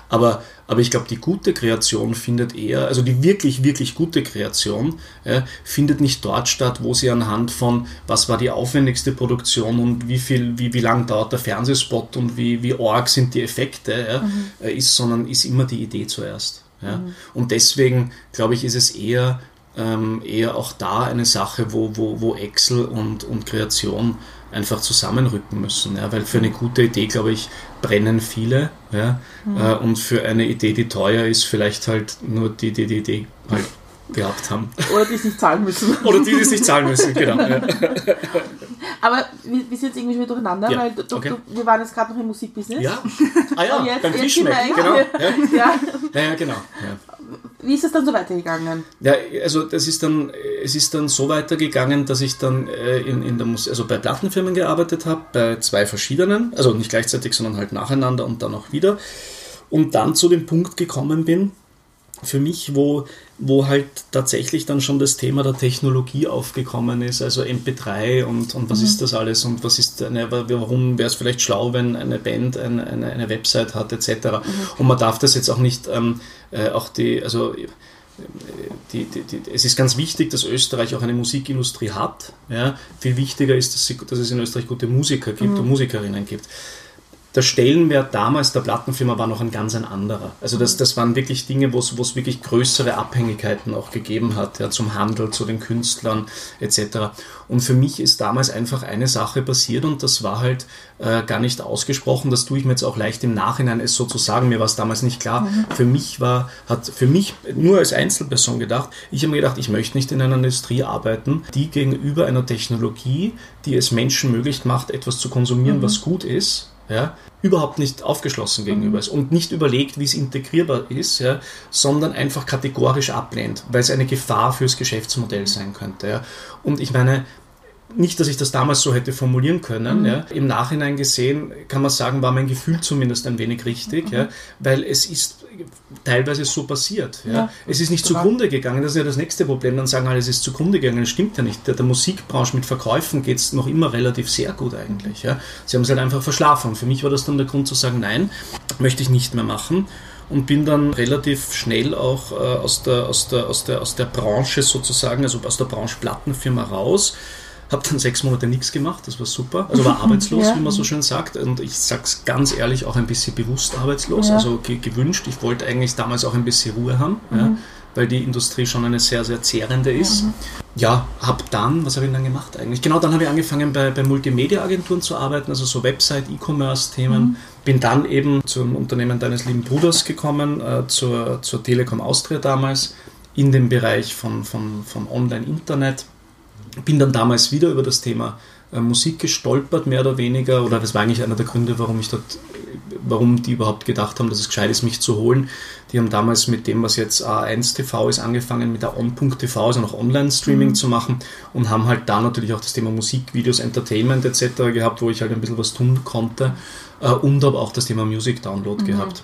Aber, aber ich glaube, die gute Kreation findet eher, also die wirklich, wirklich gute Kreation, ja, findet nicht dort statt, wo sie anhand von, was war die aufwendigste Produktion und wie viel, wie, wie lang dauert der Fernsehspot und wie, wie arg sind die Effekte, ja, mhm. Äh, ist, sondern ist immer die Idee zuerst. Ja. Mhm. Und deswegen, glaube ich, ist es eher ähm, eher auch da eine Sache, wo, wo, wo Excel und, und Kreation einfach zusammenrücken müssen. Ja? Weil für eine gute Idee, glaube ich, brennen viele. Ja? Mhm. Äh, und für eine Idee, die teuer ist, vielleicht halt nur die, die die Idee halt gehabt haben. Oder die es nicht zahlen müssen. Oder die, die es nicht zahlen müssen, genau. Ja. Aber wir, wir sind jetzt irgendwie schon durcheinander, ja, weil du, okay. du, wir waren jetzt gerade noch im Musikbusiness. Ja. Ah ja, jetzt, beim Fischmeck, genau. Ja. Ja. ja, genau. Wie ist es dann so weitergegangen? Ja, also das ist dann, es ist dann so weitergegangen, dass ich dann äh, in, in der Mus also bei Plattenfirmen gearbeitet habe, bei zwei verschiedenen, also nicht gleichzeitig, sondern halt nacheinander und dann auch wieder. Und dann zu dem Punkt gekommen bin, für mich, wo, wo halt tatsächlich dann schon das Thema der Technologie aufgekommen ist, also MP3 und, und was mhm. ist das alles und was ist eine, warum wäre es vielleicht schlau, wenn eine Band eine, eine, eine Website hat, etc. Mhm. Und man darf das jetzt auch nicht, ähm, äh, auch die, also die, die, die, es ist ganz wichtig, dass Österreich auch eine Musikindustrie hat. Ja? Viel wichtiger ist, dass, sie, dass es in Österreich gute Musiker gibt mhm. und Musikerinnen gibt der Stellenwert damals der Plattenfirma war noch ein ganz ein anderer. Also das, das waren wirklich Dinge, wo es, wirklich größere Abhängigkeiten auch gegeben hat, ja, zum Handel, zu den Künstlern etc. Und für mich ist damals einfach eine Sache passiert und das war halt äh, gar nicht ausgesprochen. Das tue ich mir jetzt auch leicht im Nachhinein es so zu sagen. Mir war es damals nicht klar. Mhm. Für mich war, hat für mich nur als Einzelperson gedacht, ich habe mir gedacht, ich möchte nicht in einer Industrie arbeiten, die gegenüber einer Technologie, die es Menschen möglich macht, etwas zu konsumieren, mhm. was gut ist, ja, überhaupt nicht aufgeschlossen gegenüber mhm. ist und nicht überlegt, wie es integrierbar ist, ja, sondern einfach kategorisch ablehnt, weil es eine Gefahr fürs Geschäftsmodell sein könnte. Ja. Und ich meine, nicht, dass ich das damals so hätte formulieren können. Mhm. Ja. Im Nachhinein gesehen kann man sagen, war mein Gefühl zumindest ein wenig richtig, mhm. ja, weil es ist teilweise so passiert. Ja. es ist nicht total. zugrunde gegangen, das ist ja das nächste Problem. Dann sagen alle, es ist zugrunde gegangen. Das stimmt ja nicht. Der, der Musikbranche mit Verkäufen geht es noch immer relativ sehr gut eigentlich. Sie haben es halt einfach verschlafen. Für mich war das dann der Grund zu sagen, nein, möchte ich nicht mehr machen und bin dann relativ schnell auch äh, aus, der, aus, der, aus, der, aus der Branche sozusagen, also aus der Branche Plattenfirma raus habe dann sechs Monate nichts gemacht, das war super. Also war arbeitslos, ja. wie man so schön sagt. Und ich sage es ganz ehrlich, auch ein bisschen bewusst arbeitslos, ja. also ge gewünscht. Ich wollte eigentlich damals auch ein bisschen Ruhe haben. Mhm. Ja. weil die Industrie schon eine sehr, sehr zehrende ist. Mhm. Ja, habe dann, was habe ich dann gemacht eigentlich? Genau, dann habe ich angefangen bei, bei Multimedia-Agenturen zu arbeiten, also so Website, E-Commerce-Themen. Mhm. Bin dann eben zum Unternehmen deines lieben Bruders gekommen, äh, zur, zur Telekom Austria damals, in dem Bereich von, von, von Online-Internet. Bin dann damals wieder über das Thema äh, Musik gestolpert, mehr oder weniger, oder das war eigentlich einer der Gründe, warum ich dort, warum die überhaupt gedacht haben, dass es gescheit ist, mich zu holen. Die haben damals mit dem, was jetzt A1 TV ist, angefangen mit der On.tv, also noch Online-Streaming mhm. zu machen und haben halt da natürlich auch das Thema Musik, Videos, Entertainment etc. gehabt, wo ich halt ein bisschen was tun konnte äh, und aber auch das Thema Music Download mhm. gehabt.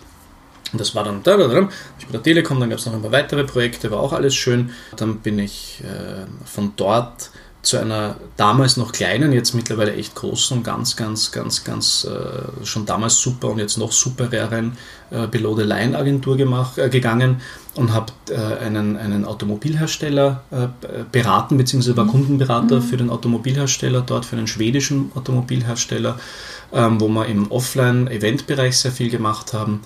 Und das war dann da, da, da. Ich bin der Telekom, dann gab es noch ein paar weitere Projekte, war auch alles schön. Dann bin ich äh, von dort zu einer damals noch kleinen, jetzt mittlerweile echt großen und ganz, ganz, ganz, ganz äh, schon damals super und jetzt noch supereren äh, Below the Line Agentur gemacht, äh, gegangen und habe äh, einen, einen Automobilhersteller äh, beraten, beziehungsweise war mhm. Kundenberater mhm. für den Automobilhersteller dort, für einen schwedischen Automobilhersteller, ähm, wo wir im Offline-Event-Bereich sehr viel gemacht haben.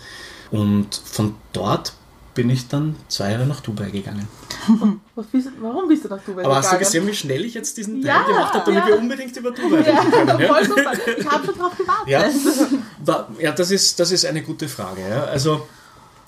Und von dort bin ich dann zwei Jahre nach Dubai gegangen. Bist, warum bist du nach Dubai Aber gegangen? hast du gesehen, wie schnell ich jetzt diesen Teil ja, gemacht habe, damit ja. wir unbedingt über Dubai reden können? Ja, voll super. Ich habe schon drauf gewartet. Ja, ja das, ist, das ist eine gute Frage. Ja. Also,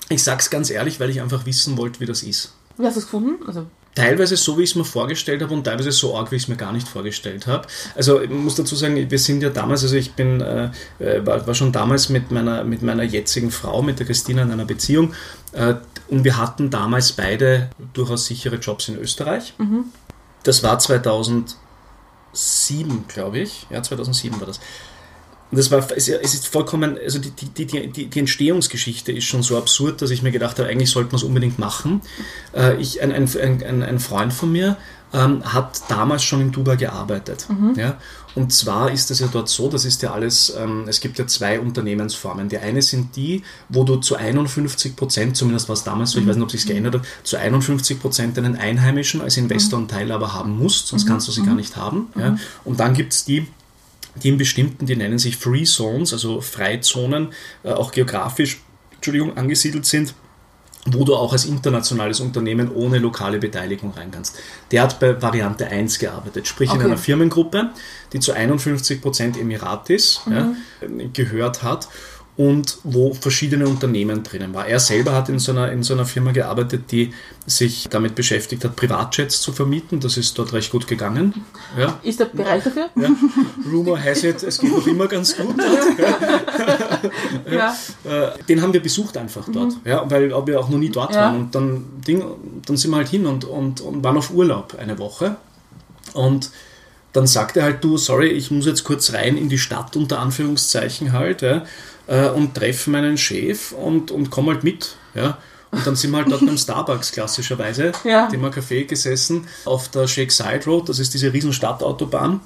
ich sage es ganz ehrlich, weil ich einfach wissen wollte, wie das ist. Wie hast du es gefunden? Also teilweise so, wie ich es mir vorgestellt habe und teilweise so arg, wie ich es mir gar nicht vorgestellt habe. Also ich muss dazu sagen, wir sind ja damals, also ich bin, äh, äh, war, war, schon damals mit meiner, mit meiner jetzigen Frau, mit der Christina in einer Beziehung äh, und wir hatten damals beide durchaus sichere Jobs in Österreich. Mhm. Das war 2007, glaube ich. Ja, 2007 war das. Und das war, es ist vollkommen, also die, die, die, die Entstehungsgeschichte ist schon so absurd, dass ich mir gedacht habe, eigentlich sollte man es unbedingt machen. Äh, ich, ein, ein, ein, ein Freund von mir ähm, hat damals schon in Dubai gearbeitet. Mhm. Ja? Und zwar ist es ja dort so, das ist ja alles, ähm, es gibt ja zwei Unternehmensformen. Die eine sind die, wo du zu 51 Prozent, zumindest war es damals so, ich weiß nicht, ob sich geändert hat, zu 51 Prozent einen Einheimischen als Investor und Teilhaber haben musst, sonst mhm. kannst du sie gar mhm. nicht haben. Ja? Mhm. Und dann gibt es die, die in bestimmten, die nennen sich Free Zones, also Freizonen, äh, auch geografisch, Entschuldigung, angesiedelt sind, wo du auch als internationales Unternehmen ohne lokale Beteiligung rein kannst. Der hat bei Variante 1 gearbeitet, sprich okay. in einer Firmengruppe, die zu 51% Emiratis mhm. ja, gehört hat und wo verschiedene Unternehmen drinnen war. Er selber hat in so, einer, in so einer Firma gearbeitet, die sich damit beschäftigt hat, Privatjets zu vermieten. Das ist dort recht gut gegangen. Ja. Ist der Bereich dafür? Ja. Rumor has it, es geht noch immer ganz gut dort. Ja. Ja. Äh, den haben wir besucht einfach dort, mhm. ja, weil wir auch noch nie dort waren. Und dann, Ding, dann sind wir halt hin und, und, und waren auf Urlaub eine Woche. Und dann sagt er halt, du, sorry, ich muss jetzt kurz rein in die Stadt, unter Anführungszeichen halt. Ja äh, und treffe meinen Chef und, und komme halt mit. Ja. Und dann sind wir halt dort beim Starbucks klassischerweise, ja. dem Café gesessen, auf der Shake Side Road, das ist diese riesen Stadtautobahn.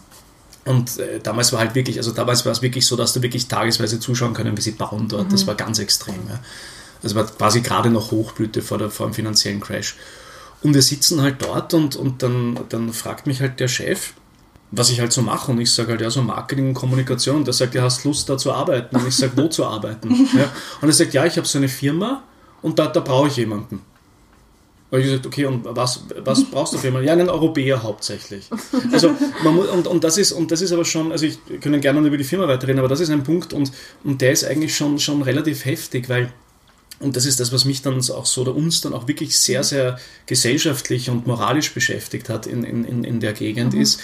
Und äh, damals war halt wirklich, also damals war es wirklich so, dass du wirklich tagesweise zuschauen können, wie sie bauen dort. Mhm. Das war ganz extrem. Ja. Das war quasi gerade noch Hochblüte vor, der, vor dem finanziellen Crash. Und wir sitzen halt dort und, und dann, dann fragt mich halt der Chef, was ich halt so mache. Und ich sage halt, ja, so Marketing und Kommunikation. Und der sagt, ja, hast Lust da zu arbeiten? Und ich sage, wo zu arbeiten? Ja. Und er sagt, ja, ich habe so eine Firma und da, da brauche ich jemanden. Und ich gesagt, okay, und was, was brauchst du für jemanden? Ja, einen Europäer hauptsächlich. Also man muss, und, und, das ist, und das ist aber schon, also ich können gerne über die Firma weiterreden, aber das ist ein Punkt und, und der ist eigentlich schon, schon relativ heftig, weil und das ist das, was mich dann auch so oder uns dann auch wirklich sehr, sehr gesellschaftlich und moralisch beschäftigt hat in, in, in der Gegend, mhm. ist,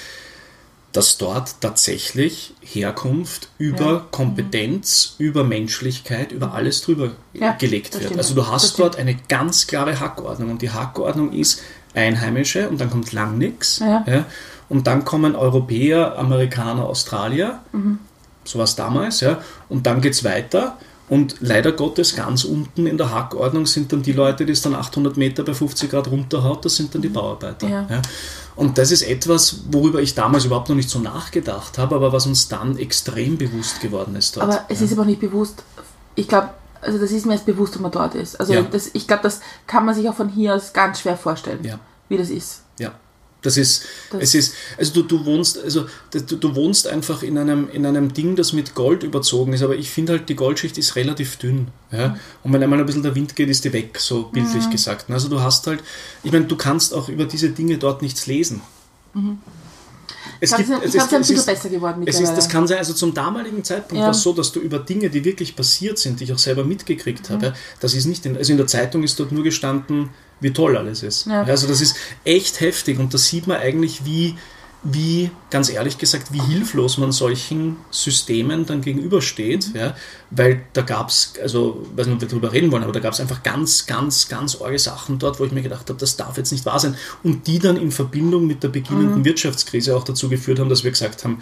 dass dort tatsächlich Herkunft über ja. Kompetenz, über Menschlichkeit, über alles drüber ja, gelegt wird. Also du hast dort eine ganz klare Hackordnung und die Hackordnung ist Einheimische und dann kommt lang nichts. Ja. und dann kommen Europäer, Amerikaner, Australier, mhm. so war es damals, ja, und dann geht es weiter. Und leider Gottes ganz unten in der Hackordnung sind dann die Leute, die es dann 800 Meter bei 50 Grad runterhaut, das sind dann die mhm. Bauarbeiter. Ja. Ja. Und das ist etwas, worüber ich damals überhaupt noch nicht so nachgedacht habe, aber was uns dann extrem bewusst geworden ist dort. Aber es ja. ist aber nicht bewusst, ich glaube, also das ist mir erst bewusst, wenn man dort ist. Also ja. das, ich glaube, das kann man sich auch von hier aus ganz schwer vorstellen, ja. wie das ist. Das ist, das es ist, also du, du wohnst, also du, du wohnst einfach in einem, in einem Ding, das mit Gold überzogen ist, aber ich finde halt, die Goldschicht ist relativ dünn. Ja? Und wenn einmal ein bisschen der Wind geht, ist die weg, so bildlich mhm. gesagt. Also du hast halt, ich meine, du kannst auch über diese Dinge dort nichts lesen. Mhm. Es ich glaube, es ist ein bisschen besser geworden es ist, Das kann sein, also zum damaligen Zeitpunkt ja. war es so, dass du über Dinge, die wirklich passiert sind, die ich auch selber mitgekriegt mhm. habe, das ist nicht, in, also in der Zeitung ist dort nur gestanden, wie toll alles ist. Ja. Also das ist echt heftig und da sieht man eigentlich, wie, wie, ganz ehrlich gesagt, wie hilflos man solchen Systemen dann gegenübersteht, mhm. ja, weil da gab es, also, weiß nicht, ob wir darüber reden wollen, aber da gab es einfach ganz, ganz, ganz arge Sachen dort, wo ich mir gedacht habe, das darf jetzt nicht wahr sein. Und die dann in Verbindung mit der beginnenden mhm. Wirtschaftskrise auch dazu geführt haben, dass wir gesagt haben,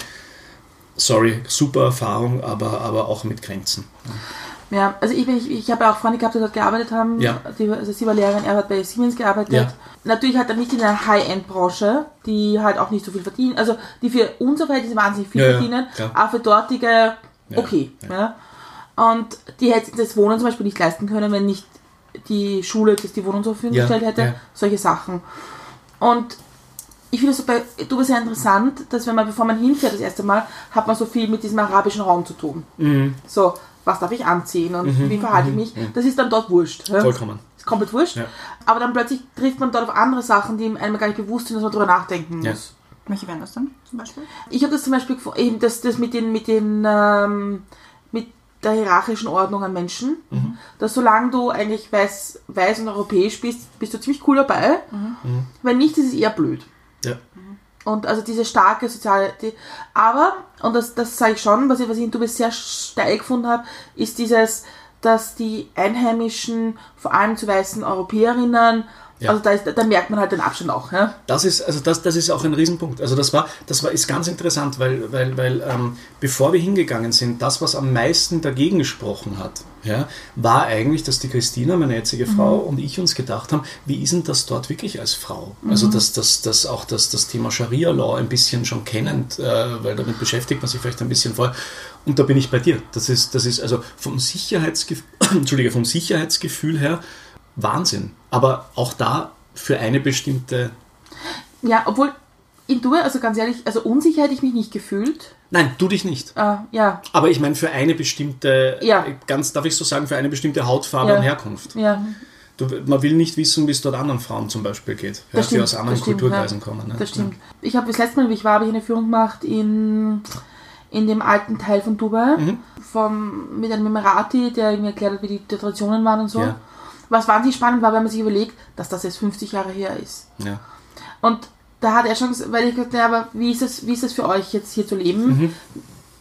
sorry, super Erfahrung, aber, aber auch mit Grenzen. Ja. Ja, also ich, ich, ich habe auch Freunde gehabt, die dort gearbeitet haben. Ja. Die, also sie war Lehrerin, er hat bei Siemens gearbeitet. Ja. Natürlich hat er nicht in der High-End-Branche, die halt auch nicht so viel verdienen. Also die für unsere Verhältnisse wahnsinnig viel ja, verdienen, ja, aber für dortige okay. Ja. Und die hätten das Wohnen zum Beispiel nicht leisten können, wenn nicht die Schule das die Wohnung zur Verfügung gestellt hätte. Solche Sachen. Und ich finde es so bei Dubai sehr interessant, dass wenn man, bevor man hinfährt das erste Mal, hat man so viel mit diesem arabischen Raum zu tun. Mhm. So, was darf ich anziehen und mhm, wie verhalte ich mhm, mich, mhm. das ist dann dort wurscht. Ja? Vollkommen. Ist komplett wurscht. Ja. Aber dann plötzlich trifft man dort auf andere Sachen, die einem gar nicht bewusst sind, dass man darüber nachdenken muss. Welche wären das dann zum Beispiel? Ich habe das zum Beispiel eben das, das mit den, mit den ähm, mit der hierarchischen Ordnung an Menschen, mhm. dass solange du eigentlich weiß, weiß und europäisch bist, bist du ziemlich cool dabei. Mhm. Wenn nicht, ist es eher blöd. Und also diese starke soziale, die, aber, und das, das sage ich schon, was ich, was ich in Dubai sehr steil gefunden habe, ist dieses, dass die Einheimischen, vor allem zu weißen Europäerinnen, ja. Also da, ist, da, merkt man halt den Abstand auch. Ja? Das ist, also das, das ist auch ein Riesenpunkt. Also das war, das war ist ganz interessant, weil, weil, weil ähm, bevor wir hingegangen sind, das, was am meisten dagegen gesprochen hat, ja, war eigentlich, dass die Christina, meine jetzige Frau, mhm. und ich uns gedacht haben, wie ist denn das dort wirklich als Frau? Mhm. Also dass, dass, dass auch das, das Thema Scharia-Law ein bisschen schon kennend, äh, weil damit beschäftigt man sich vielleicht ein bisschen vorher. Und da bin ich bei dir. Das ist, das ist also vom Sicherheitsgefühl, Entschuldige, vom Sicherheitsgefühl her Wahnsinn. Aber auch da für eine bestimmte. Ja, obwohl in Dubai, also ganz ehrlich, also unsicher hätte ich mich nicht gefühlt. Nein, du dich nicht. Ah, ja. Aber ich meine für eine bestimmte, ja. ganz darf ich so sagen, für eine bestimmte Hautfarbe ja. und Herkunft. Ja. Du, man will nicht wissen, wie es dort anderen Frauen zum Beispiel geht, ja, stimmt, die aus anderen Kulturkreisen stimmt, kommen. Ne? Das stimmt. Ich habe das letzte Mal, wie ich war, habe ich eine Führung gemacht in, in dem alten Teil von Dubai, mhm. vom, mit einem Emirati, der mir erklärt hat, wie die, die Traditionen waren und so. Ja was wahnsinnig spannend war, wenn man sich überlegt, dass das jetzt 50 Jahre her ist. Ja. Und da hat er schon, weil ich gesagt, ja, aber wie ist es, wie ist es für euch jetzt hier zu leben? Mhm.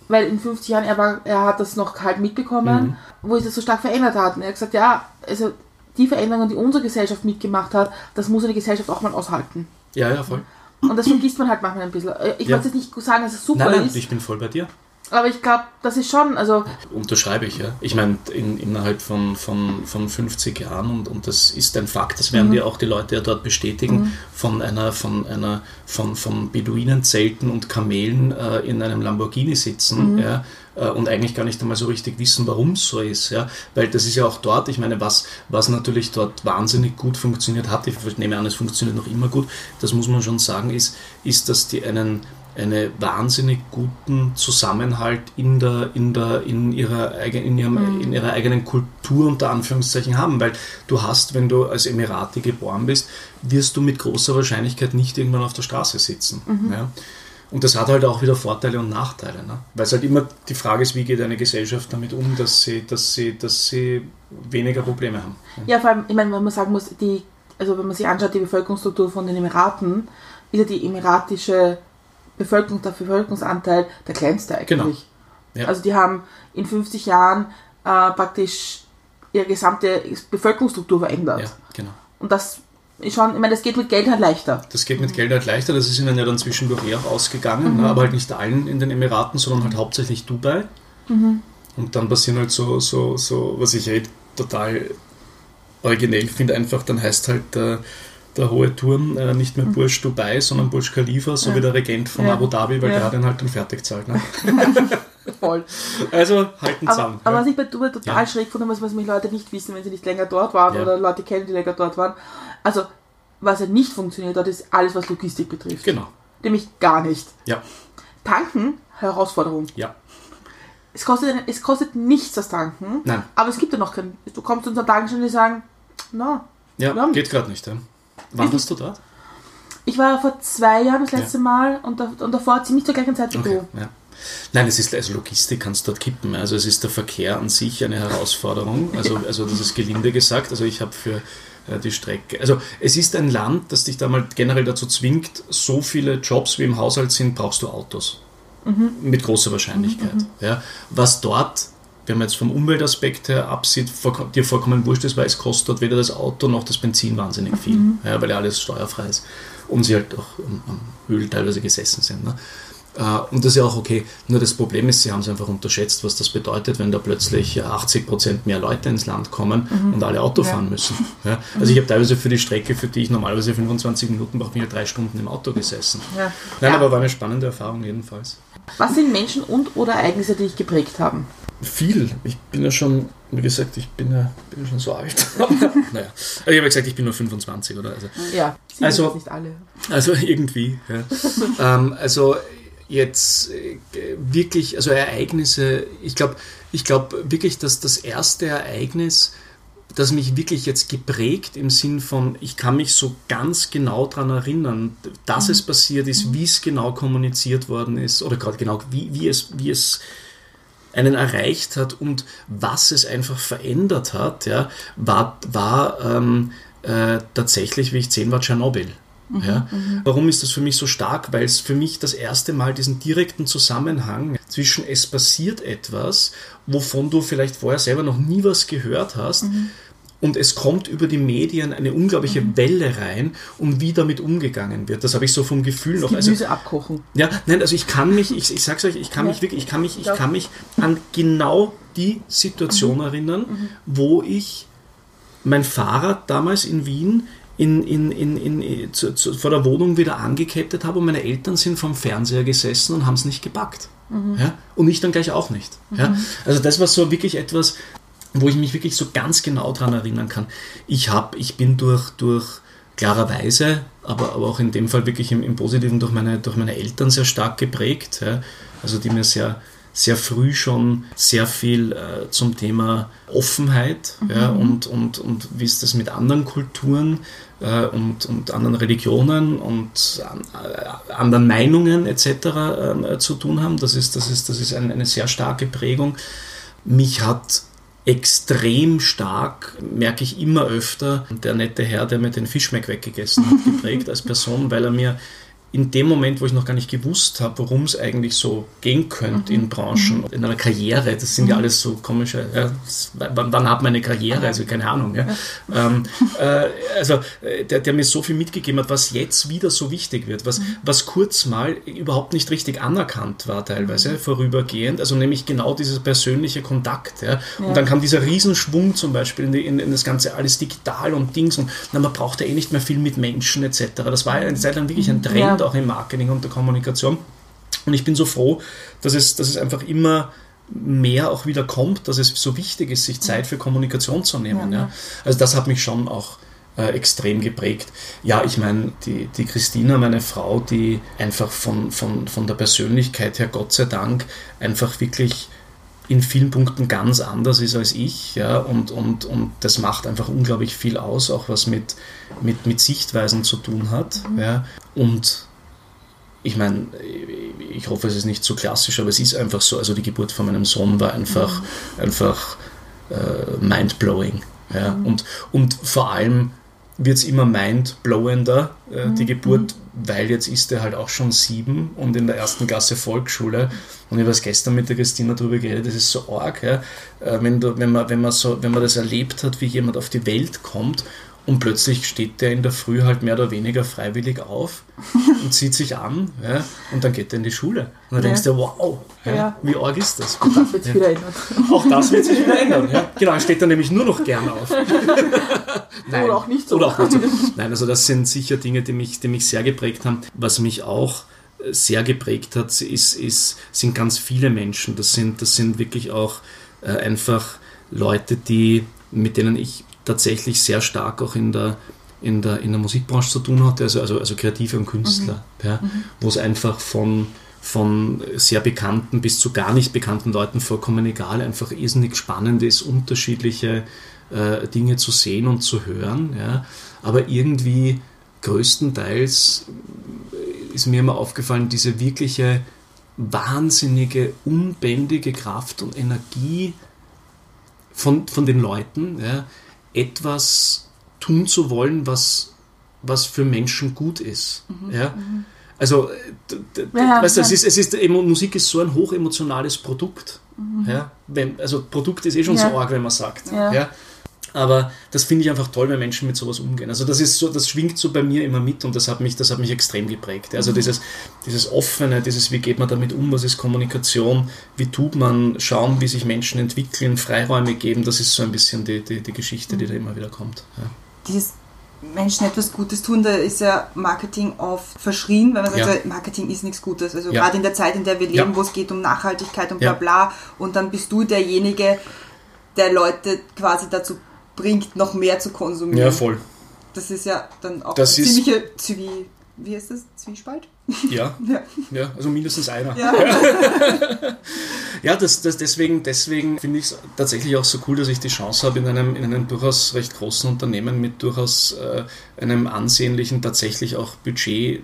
Weil in 50 Jahren, er, war, er hat das noch halt mitbekommen, mhm. wo sich das so stark verändert hat. Und er hat gesagt, ja, also die Veränderungen, die unsere Gesellschaft mitgemacht hat, das muss eine Gesellschaft auch mal aushalten. Ja, ja, voll. Und das vergisst man halt manchmal ein bisschen. Ich ja. wollte jetzt nicht sagen, dass es super nein, nein, ist. Ich bin voll bei dir. Aber ich glaube, das ist schon, also. Unterschreibe ich, ja. Ich meine, in, innerhalb von, von, von 50 Jahren, und, und das ist ein Fakt, das werden mhm. dir auch die Leute ja dort bestätigen, mhm. von einer, von einer, von, von Beduinenzelten und Kamelen äh, in einem Lamborghini sitzen, mhm. ja, äh, und eigentlich gar nicht einmal so richtig wissen, warum es so ist. Ja? Weil das ist ja auch dort, ich meine, was, was natürlich dort wahnsinnig gut funktioniert hat, ich nehme an, es funktioniert noch immer gut, das muss man schon sagen, ist, ist dass die einen einen wahnsinnig guten Zusammenhalt in, der, in, der, in, ihrer, in, ihrem, mhm. in ihrer eigenen Kultur unter Anführungszeichen haben. Weil du hast, wenn du als Emirati geboren bist, wirst du mit großer Wahrscheinlichkeit nicht irgendwann auf der Straße sitzen. Mhm. Ja? Und das hat halt auch wieder Vorteile und Nachteile. Ne? Weil es halt immer die Frage ist, wie geht eine Gesellschaft damit um, dass sie, dass sie, dass sie weniger Probleme haben. Ja, vor allem, ich meine, wenn man sagen muss, die, also wenn man sich anschaut, die Bevölkerungsstruktur von den Emiraten, ist ja die emiratische Bevölkerung, der Bevölkerungsanteil der kleinste eigentlich. Genau. Ja. Also die haben in 50 Jahren äh, praktisch ihre gesamte Bevölkerungsstruktur verändert. Ja, genau. Und das ist schon, ich meine, das geht mit Geld halt leichter. Das geht mit Geld halt leichter, das ist ihnen ja dann zwischendurch auch ausgegangen, mhm. aber halt nicht allen in den Emiraten, sondern halt hauptsächlich Dubai. Mhm. Und dann passieren halt so, so, so, was ich eh total originell finde, einfach, dann heißt halt äh, der hohe Turm äh, nicht mehr mhm. Burj Dubai, sondern Burj Khalifa, so ja. wie der Regent von ja. Abu Dhabi, weil ja. der hat ihn halt dann fertig zahlt. Ne? Voll. Also halten zusammen. Aber, aber was ich bei Dubai total schräg fand, was, was mich Leute nicht wissen, wenn sie nicht länger dort waren oder Leute kennen, die länger dort waren. Also Was ja nicht funktioniert dort, ist alles, was Logistik betrifft. Genau. Nämlich gar nicht. Ja. Tanken, Herausforderung. Ja. Es kostet, es kostet nichts das Tanken. Nein. Aber es gibt ja noch kein. Du kommst zu Tankstelle und die sagen, na. Ja, Ja. geht gerade nicht. Ja. Wann warst du dort? Ich war vor zwei Jahren das letzte Mal und, da, und davor ziemlich zur gleichen Zeit wie Okay, du. ja. Nein, es ist also Logistik kannst dort kippen. Also es ist der Verkehr an sich eine Herausforderung. Also, also das ist gelinde gesagt. Also ich habe für äh, die Strecke. Also es ist ein Land, das dich da mal generell dazu zwingt, so viele Jobs wie im Haushalt sind, brauchst du Autos. Mit großer Wahrscheinlichkeit. Ja. Was dort, wenn man jetzt vom Umweltaspekt her absieht, dir vollkommen wurscht ist, weil es kostet dort weder das Auto noch das Benzin wahnsinnig viel, ja, weil ja alles steuerfrei ist und sie halt auch am, am Öl teilweise gesessen sind. Ne? Äh, Und das ist ja auch okay. Nur das Problem ist, sie haben es einfach unterschätzt, was das bedeutet, wenn da plötzlich äh, 80% mehr Leute ins Land kommen und alle Auto Ja. fahren müssen. Ja? Also ich habe teilweise für die Strecke, für die ich normalerweise 25 Minuten brauche, bin ich drei Stunden im Auto gesessen. Ja. Nein, aber war eine spannende Erfahrung jedenfalls. Was sind Menschen und oder Ereignisse, die dich geprägt haben? Viel. Ich bin ja schon, wie gesagt, ich bin ja, bin ja schon so alt. naja. Also ich habe ja gesagt, ich bin nur 25, oder? Also, Ja, sind Also- nicht alle. Also irgendwie. Ja. ähm, also jetzt äh, wirklich, also Ereignisse, ich glaube ich glaub wirklich, dass das erste Ereignis, das mich wirklich jetzt geprägt im Sinn von, ich kann mich so ganz genau daran erinnern, dass es passiert ist, wie es genau kommuniziert worden ist, oder gerade genau, wie, wie, es, wie es einen erreicht hat und was es einfach verändert hat, ja, war, war ähm, äh, tatsächlich, wie ich zehn war, Tschernobyl. Ja. Warum ist das für mich so stark? Weil es für mich das erste Mal diesen direkten Zusammenhang zwischen es passiert etwas, wovon du vielleicht vorher selber noch nie was gehört hast, und es kommt über die Medien eine unglaubliche Welle rein und wie damit umgegangen wird. Das habe ich so vom Gefühl noch. Also, Gemüse abkochen. ja, nein, also ich kann mich, ich, ich sag's euch, ich kann Ja. mich wirklich, ich kann mich, ich Glaub- kann mich an genau die Situation erinnern, wo ich mein Fahrrad damals in Wien in, in, in, in, zu, zu, vor der Wohnung wieder angekettet habe und meine Eltern sind vom Fernseher gesessen und haben es nicht gepackt. Ja? Und ich dann gleich auch nicht. Ja? Also das war so wirklich etwas, wo ich mich wirklich so ganz genau dran erinnern kann. Ich habe, ich bin durch, durch klarerweise, aber, aber auch in dem Fall wirklich im, im Positiven durch meine, durch meine Eltern sehr stark geprägt. Ja? Also die mir sehr, sehr früh schon sehr viel äh, zum Thema Offenheit ja, und, und, und wie ist das mit anderen Kulturen äh, und, und anderen Religionen und äh, anderen Meinungen etc. ähm, zu tun haben. Das ist, das ist, das ist eine, eine sehr starke Prägung. Mich hat extrem stark, merke ich immer öfter, der nette Herr, der mir den Fischmeck weggegessen hat, geprägt als Person, weil er mir in dem Moment, wo ich noch gar nicht gewusst habe, worum es eigentlich so gehen könnte in Branchen, in einer Karriere, das sind ja alles so komische, ja, wann, hat man eine Karriere, also keine Ahnung. Ja. Ähm, äh, also äh, der, der mir so viel mitgegeben hat, was jetzt wieder so wichtig wird, was, was kurz mal überhaupt nicht richtig anerkannt war teilweise, vorübergehend, also nämlich genau dieser persönliche Kontakt. Ja. Und dann kam dieser Riesenschwung zum Beispiel in, die, in, in das Ganze alles digital und Dings und na, man braucht ja eh nicht mehr viel mit Menschen etc. Das war ja eine Zeit lang wirklich ein Trend Ja. auch im Marketing und der Kommunikation. Und ich bin so froh, dass es, dass es einfach immer mehr auch wieder kommt, dass es so wichtig ist, sich Zeit für Kommunikation zu nehmen. Ja, Also das hat mich schon auch äh, extrem geprägt. Ja, ich meine, die, die Christina, meine Frau, die einfach von, von, von der Persönlichkeit her, Gott sei Dank, einfach wirklich in vielen Punkten ganz anders ist als ich, ja, und, und, und das macht einfach unglaublich viel aus, auch was mit, mit, mit Sichtweisen zu tun hat, ja, und ich meine, ich hoffe, es ist nicht so klassisch, aber es ist einfach so. Also die Geburt von meinem Sohn war einfach, einfach äh, mindblowing. Ja? Und, und vor allem wird es immer mindblowender, äh, die Geburt, weil jetzt ist er halt auch schon sieben und in der ersten Klasse Volksschule. Und ich habe es gestern mit der Christina darüber geredet, das ist so arg, ja? äh, wenn, du, wenn, man, wenn, man so, wenn man das erlebt hat, wie jemand auf die Welt kommt und plötzlich steht der in der Früh halt mehr oder weniger freiwillig auf und zieht sich an ja, und dann geht er in die Schule. Und dann Ja. denkst du, wow, ja, wie arg ist das? Das wird sich wieder ändern. Auch das wird sich wieder ändern. Ja. Genau, dann steht er nämlich nur noch gern auf. Nein. Oder auch nicht so. Oder auch nicht so. Nein, also das sind sicher Dinge, die mich, die mich sehr geprägt haben. Was mich auch äh, sehr geprägt hat, ist, ist, sind ganz viele Menschen. Das sind, das sind wirklich auch äh, einfach Leute, die, mit denen ich tatsächlich sehr stark auch in der, in der, in der Musikbranche zu tun hatte, also, also, also Kreative und Künstler, mhm. ja, mhm. wo es einfach von, von sehr bekannten bis zu gar nicht bekannten Leuten vollkommen egal, einfach irrsinnig spannend ist, unterschiedliche äh, Dinge zu sehen und zu hören. Ja. Aber irgendwie größtenteils ist mir immer aufgefallen, diese wirkliche wahnsinnige, unbändige Kraft und Energie von, von den Leuten, ja, etwas tun zu wollen, was, was für Menschen gut ist. Mhm. Ja. Mhm. Also, ja, weißt du, es ist, es ist, Musik ist so ein hochemotionales Produkt. Mhm. Ja? Wenn, also Produkt ist eh schon ja. so arg, wenn man sagt. Ja. Aber das finde ich einfach toll, wenn Menschen mit sowas umgehen. Also das ist so, das schwingt so bei mir immer mit und das hat mich, das hat mich extrem geprägt. Also mhm. dieses, dieses offene, dieses, wie geht man damit um, was ist Kommunikation, wie tut man, schauen, wie sich Menschen entwickeln, Freiräume geben, das ist so ein bisschen die, die, die Geschichte, die da immer wieder kommt. Ja. Dieses Menschen etwas Gutes tun, da ist ja Marketing oft verschrien, weil man sagt, ja. Marketing ist nichts Gutes. Also ja. gerade in der Zeit, in der wir leben, wo es geht um Nachhaltigkeit und bla bla, und dann bist du derjenige, der Leute quasi dazu bringt, noch mehr zu konsumieren. Ja, voll. Das ist ja dann auch das ziemliche Zwie wie ist das? Zwiespalt? Ja, ja. ja also mindestens einer. Ja, ja das, das deswegen, deswegen finde ich es tatsächlich auch so cool, dass ich die Chance habe, in einem, in einem durchaus recht großen Unternehmen mit durchaus äh, einem ansehnlichen, tatsächlich auch Budget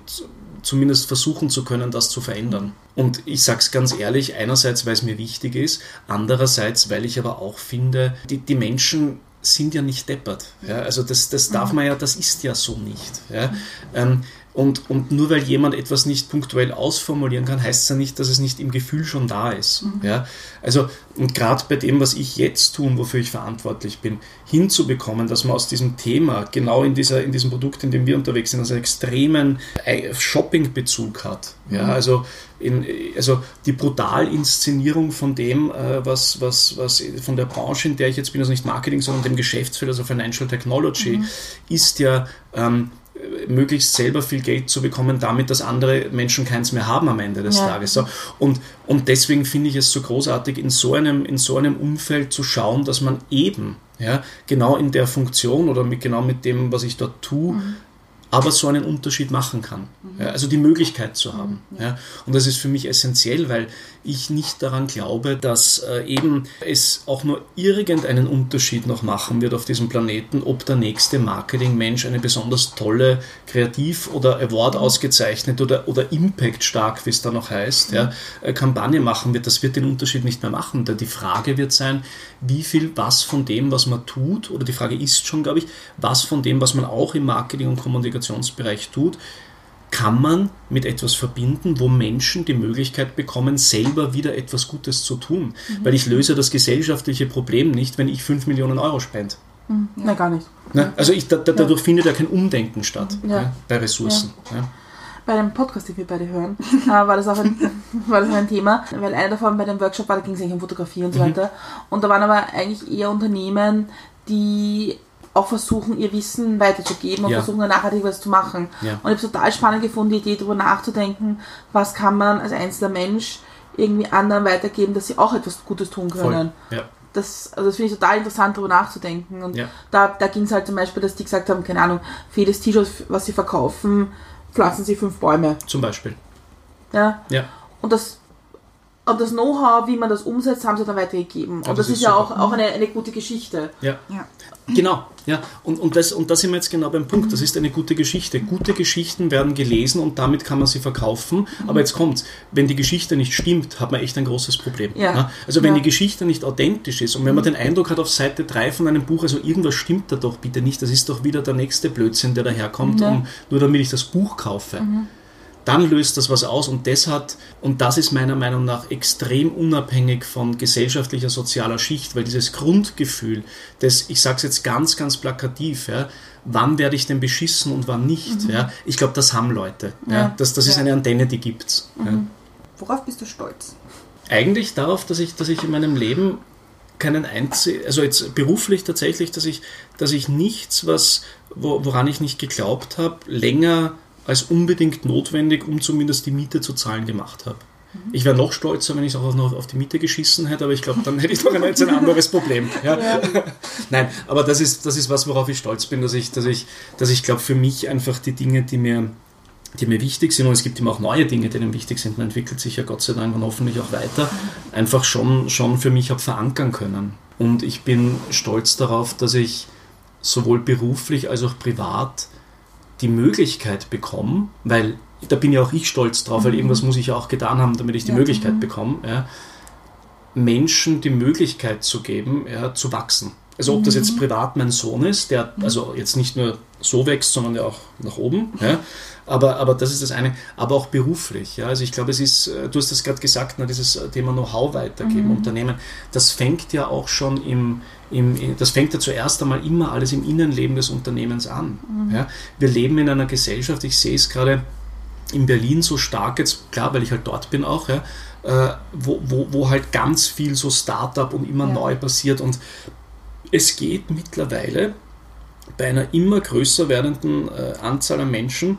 zumindest versuchen zu können, das zu verändern. Und ich sage es ganz ehrlich, einerseits, weil es mir wichtig ist, andererseits, weil ich aber auch finde, die, die Menschen sind ja nicht deppert. Ja? Also das, das darf man ja, das ist ja so nicht. Ja? Ähm, und, und nur weil jemand etwas nicht punktuell ausformulieren kann, heißt es ja nicht, dass es nicht im Gefühl schon da ist. Mhm. Ja? Also, und gerade bei dem, was ich jetzt tue, wofür ich verantwortlich bin, hinzubekommen, dass man aus diesem Thema, genau in, dieser, in diesem Produkt, in dem wir unterwegs sind, also einen extremen äh, Shopping-Bezug hat. Ja? Mhm. Also, in, also die Brutalinszenierung von dem, äh, was, was, was von der Branche, in der ich jetzt bin, also nicht Marketing, sondern dem Geschäftsfeld, also Financial Technology, mhm. ist ja ähm, möglichst selber viel Geld zu bekommen, damit dass andere Menschen keins mehr haben am Ende des ja. Tages. So. Und, und deswegen finde ich es so großartig, in so, einem, in so einem Umfeld zu schauen, dass man eben ja, genau in der Funktion oder mit, genau mit dem, was ich dort tue, mhm aber so einen Unterschied machen kann. Mhm. Ja, also die Möglichkeit zu haben. Mhm, ja. ja. Und das ist für mich essentiell, weil ich nicht daran glaube, dass äh, eben es auch nur irgendeinen Unterschied noch machen wird auf diesem Planeten, ob der nächste Marketingmensch eine besonders tolle, kreativ oder Award mhm. ausgezeichnet oder, oder Impact stark, wie es da noch heißt, ja, äh, Kampagne machen wird. Das wird den Unterschied nicht mehr machen. Denn die Frage wird sein, wie viel was von dem, was man tut, oder die Frage ist schon, glaube ich, was von dem, was man auch im Marketing und Kommunikationsbereich tut, kann man mit etwas verbinden, wo Menschen die Möglichkeit bekommen, selber wieder etwas Gutes zu tun. Mhm. Weil ich löse das gesellschaftliche Problem nicht, wenn ich 5 Millionen Euro spende. Mhm. Nein, gar nicht. Na, also ich, da, da, dadurch ja. findet ja kein Umdenken statt ja. Ja, bei Ressourcen. Bei dem Podcast, den wir beide hören, äh, war, das auch ein, war das ein Thema, weil einer davon bei dem Workshop war, da ging es eigentlich um Fotografie und so mhm. weiter. Und da waren aber eigentlich eher Unternehmen, die auch versuchen, ihr Wissen weiterzugeben und ja. versuchen, nachhaltig was zu machen. Ja. Und ich habe es total spannend gefunden, die Idee darüber nachzudenken, was kann man als einzelner Mensch irgendwie anderen weitergeben, dass sie auch etwas Gutes tun können. Ja. Das, also das finde ich total interessant, darüber nachzudenken. Und da, da ging es halt zum Beispiel, dass die gesagt haben, keine Ahnung, für jedes T-Shirt, was sie verkaufen, pflanzen sie fünf Bäume. Zum Beispiel. Ja. ja. Und das und das Know-how, wie man das umsetzt, haben sie dann weitergegeben. Und das, das, ist, ist ja auch, auch eine, eine gute Geschichte. Ja. ja. Genau, ja. Und, und, das, und da sind wir jetzt genau beim Punkt. Das ist eine gute Geschichte. Gute Geschichten werden gelesen und damit kann man sie verkaufen. Aber jetzt kommt's. Wenn die Geschichte nicht stimmt, hat man echt ein großes Problem. Ja. ja? Also wenn ja. die Geschichte nicht authentisch ist und wenn man den Eindruck hat auf Seite 3 von einem Buch, also irgendwas stimmt da doch bitte nicht, das ist doch wieder der nächste Blödsinn, der daherkommt, ja. um, nur damit ich das Buch kaufe. Mhm dann löst das was aus und das hat, und das ist meiner Meinung nach extrem unabhängig von gesellschaftlicher, sozialer Schicht, weil dieses Grundgefühl, das, ich sage es jetzt ganz, ganz plakativ, ja, wann werde ich denn beschissen und wann nicht, mhm. ja, ich glaube, das haben Leute. Ja. ja. Das, das ist eine Antenne, die gibt's. Mhm. Ja. Worauf bist du stolz? Eigentlich darauf, dass ich, dass ich in meinem Leben keinen einzigen, also jetzt beruflich tatsächlich, dass ich, dass ich nichts, was, woran ich nicht geglaubt habe, länger als unbedingt notwendig, um zumindest die Miete zu zahlen gemacht habe. Ich wäre noch stolzer, wenn ich es auch noch auf die Miete geschissen hätte, aber ich glaube, dann hätte ich doch jetzt ein anderes Problem. Ja? Ja. Nein, aber das ist, das ist was, worauf ich stolz bin, dass ich, dass ich, dass ich glaube, für mich einfach die Dinge, die mir, die mir wichtig sind, und es gibt immer auch neue Dinge, die mir wichtig sind, man entwickelt sich ja Gott sei Dank und hoffentlich auch weiter, einfach schon, schon für mich habe verankern können. Und ich bin stolz darauf, dass ich sowohl beruflich als auch privat die Möglichkeit bekomme, weil da bin ja auch ich stolz drauf, weil mhm. irgendwas muss ich ja auch getan haben, damit ich die ja, Möglichkeit mhm. bekomme, ja, Menschen die Möglichkeit zu geben, ja, zu wachsen. Also ob das jetzt mhm. privat mein Sohn ist, der also jetzt nicht nur so wächst, sondern ja auch nach oben. Ja. Aber, aber das ist das eine. Aber auch beruflich. Ja. Also ich glaube, es ist, äh, du hast das gerade gesagt, na, dieses Thema Know-how weitergeben, mhm. Unternehmen, das fängt ja auch schon im, im, das fängt ja zuerst einmal immer alles im Innenleben des Unternehmens an. Mhm. Ja. Wir leben in einer Gesellschaft, ich sehe es gerade, in Berlin so stark jetzt, klar, weil ich halt dort bin auch, ja, äh, wo, wo, wo halt ganz viel so Startup und immer ja. neu passiert und es geht mittlerweile bei einer immer größer werdenden äh, Anzahl an Menschen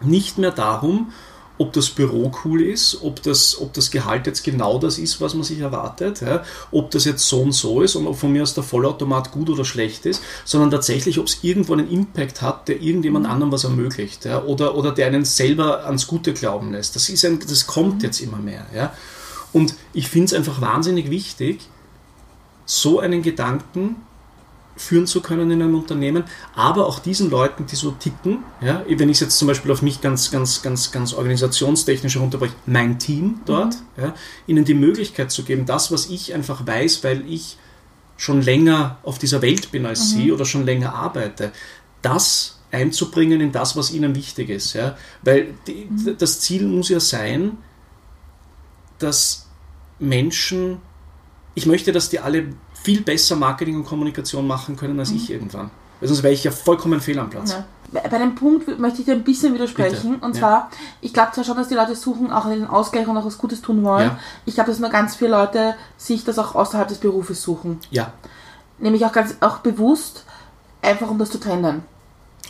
nicht mehr darum, ob das Büro cool ist, ob das, ob das Gehalt jetzt genau das ist, was man sich erwartet, ja, ob das jetzt so und so ist und ob von mir aus der Vollautomat gut oder schlecht ist, sondern tatsächlich, ob es irgendwo einen Impact hat, der irgendjemand anderem was ermöglicht ja, oder, oder der einen selber ans Gute glauben lässt. Das, ist ein, das kommt jetzt immer mehr. Ja. Und ich finde es einfach wahnsinnig wichtig, so einen Gedanken führen zu können in einem Unternehmen, aber auch diesen Leuten, die so ticken, ja, wenn ich es jetzt zum Beispiel auf mich ganz, ganz, ganz, ganz organisationstechnisch herunterbreche, mein Team dort, mhm. ja, ihnen die Möglichkeit zu geben, das, was ich einfach weiß, weil ich schon länger auf dieser Welt bin als mhm. sie oder schon länger arbeite, das einzubringen in das, was ihnen wichtig ist. Ja? Weil die, mhm. das Ziel muss ja sein, dass Menschen, ich möchte, dass die alle viel besser Marketing und Kommunikation machen können als mhm. ich irgendwann. Weil sonst wäre ich ja vollkommen fehl am Platz. Ja. Bei dem Punkt möchte ich dir ein bisschen widersprechen. Bitte. Und zwar, ich glaube zwar schon, dass die Leute suchen, auch einen Ausgleich und auch was Gutes tun wollen. Ja. Ich glaube, dass nur ganz viele Leute sich das auch außerhalb des Berufes suchen. Ja. Nämlich auch ganz auch bewusst, einfach um das zu trennen.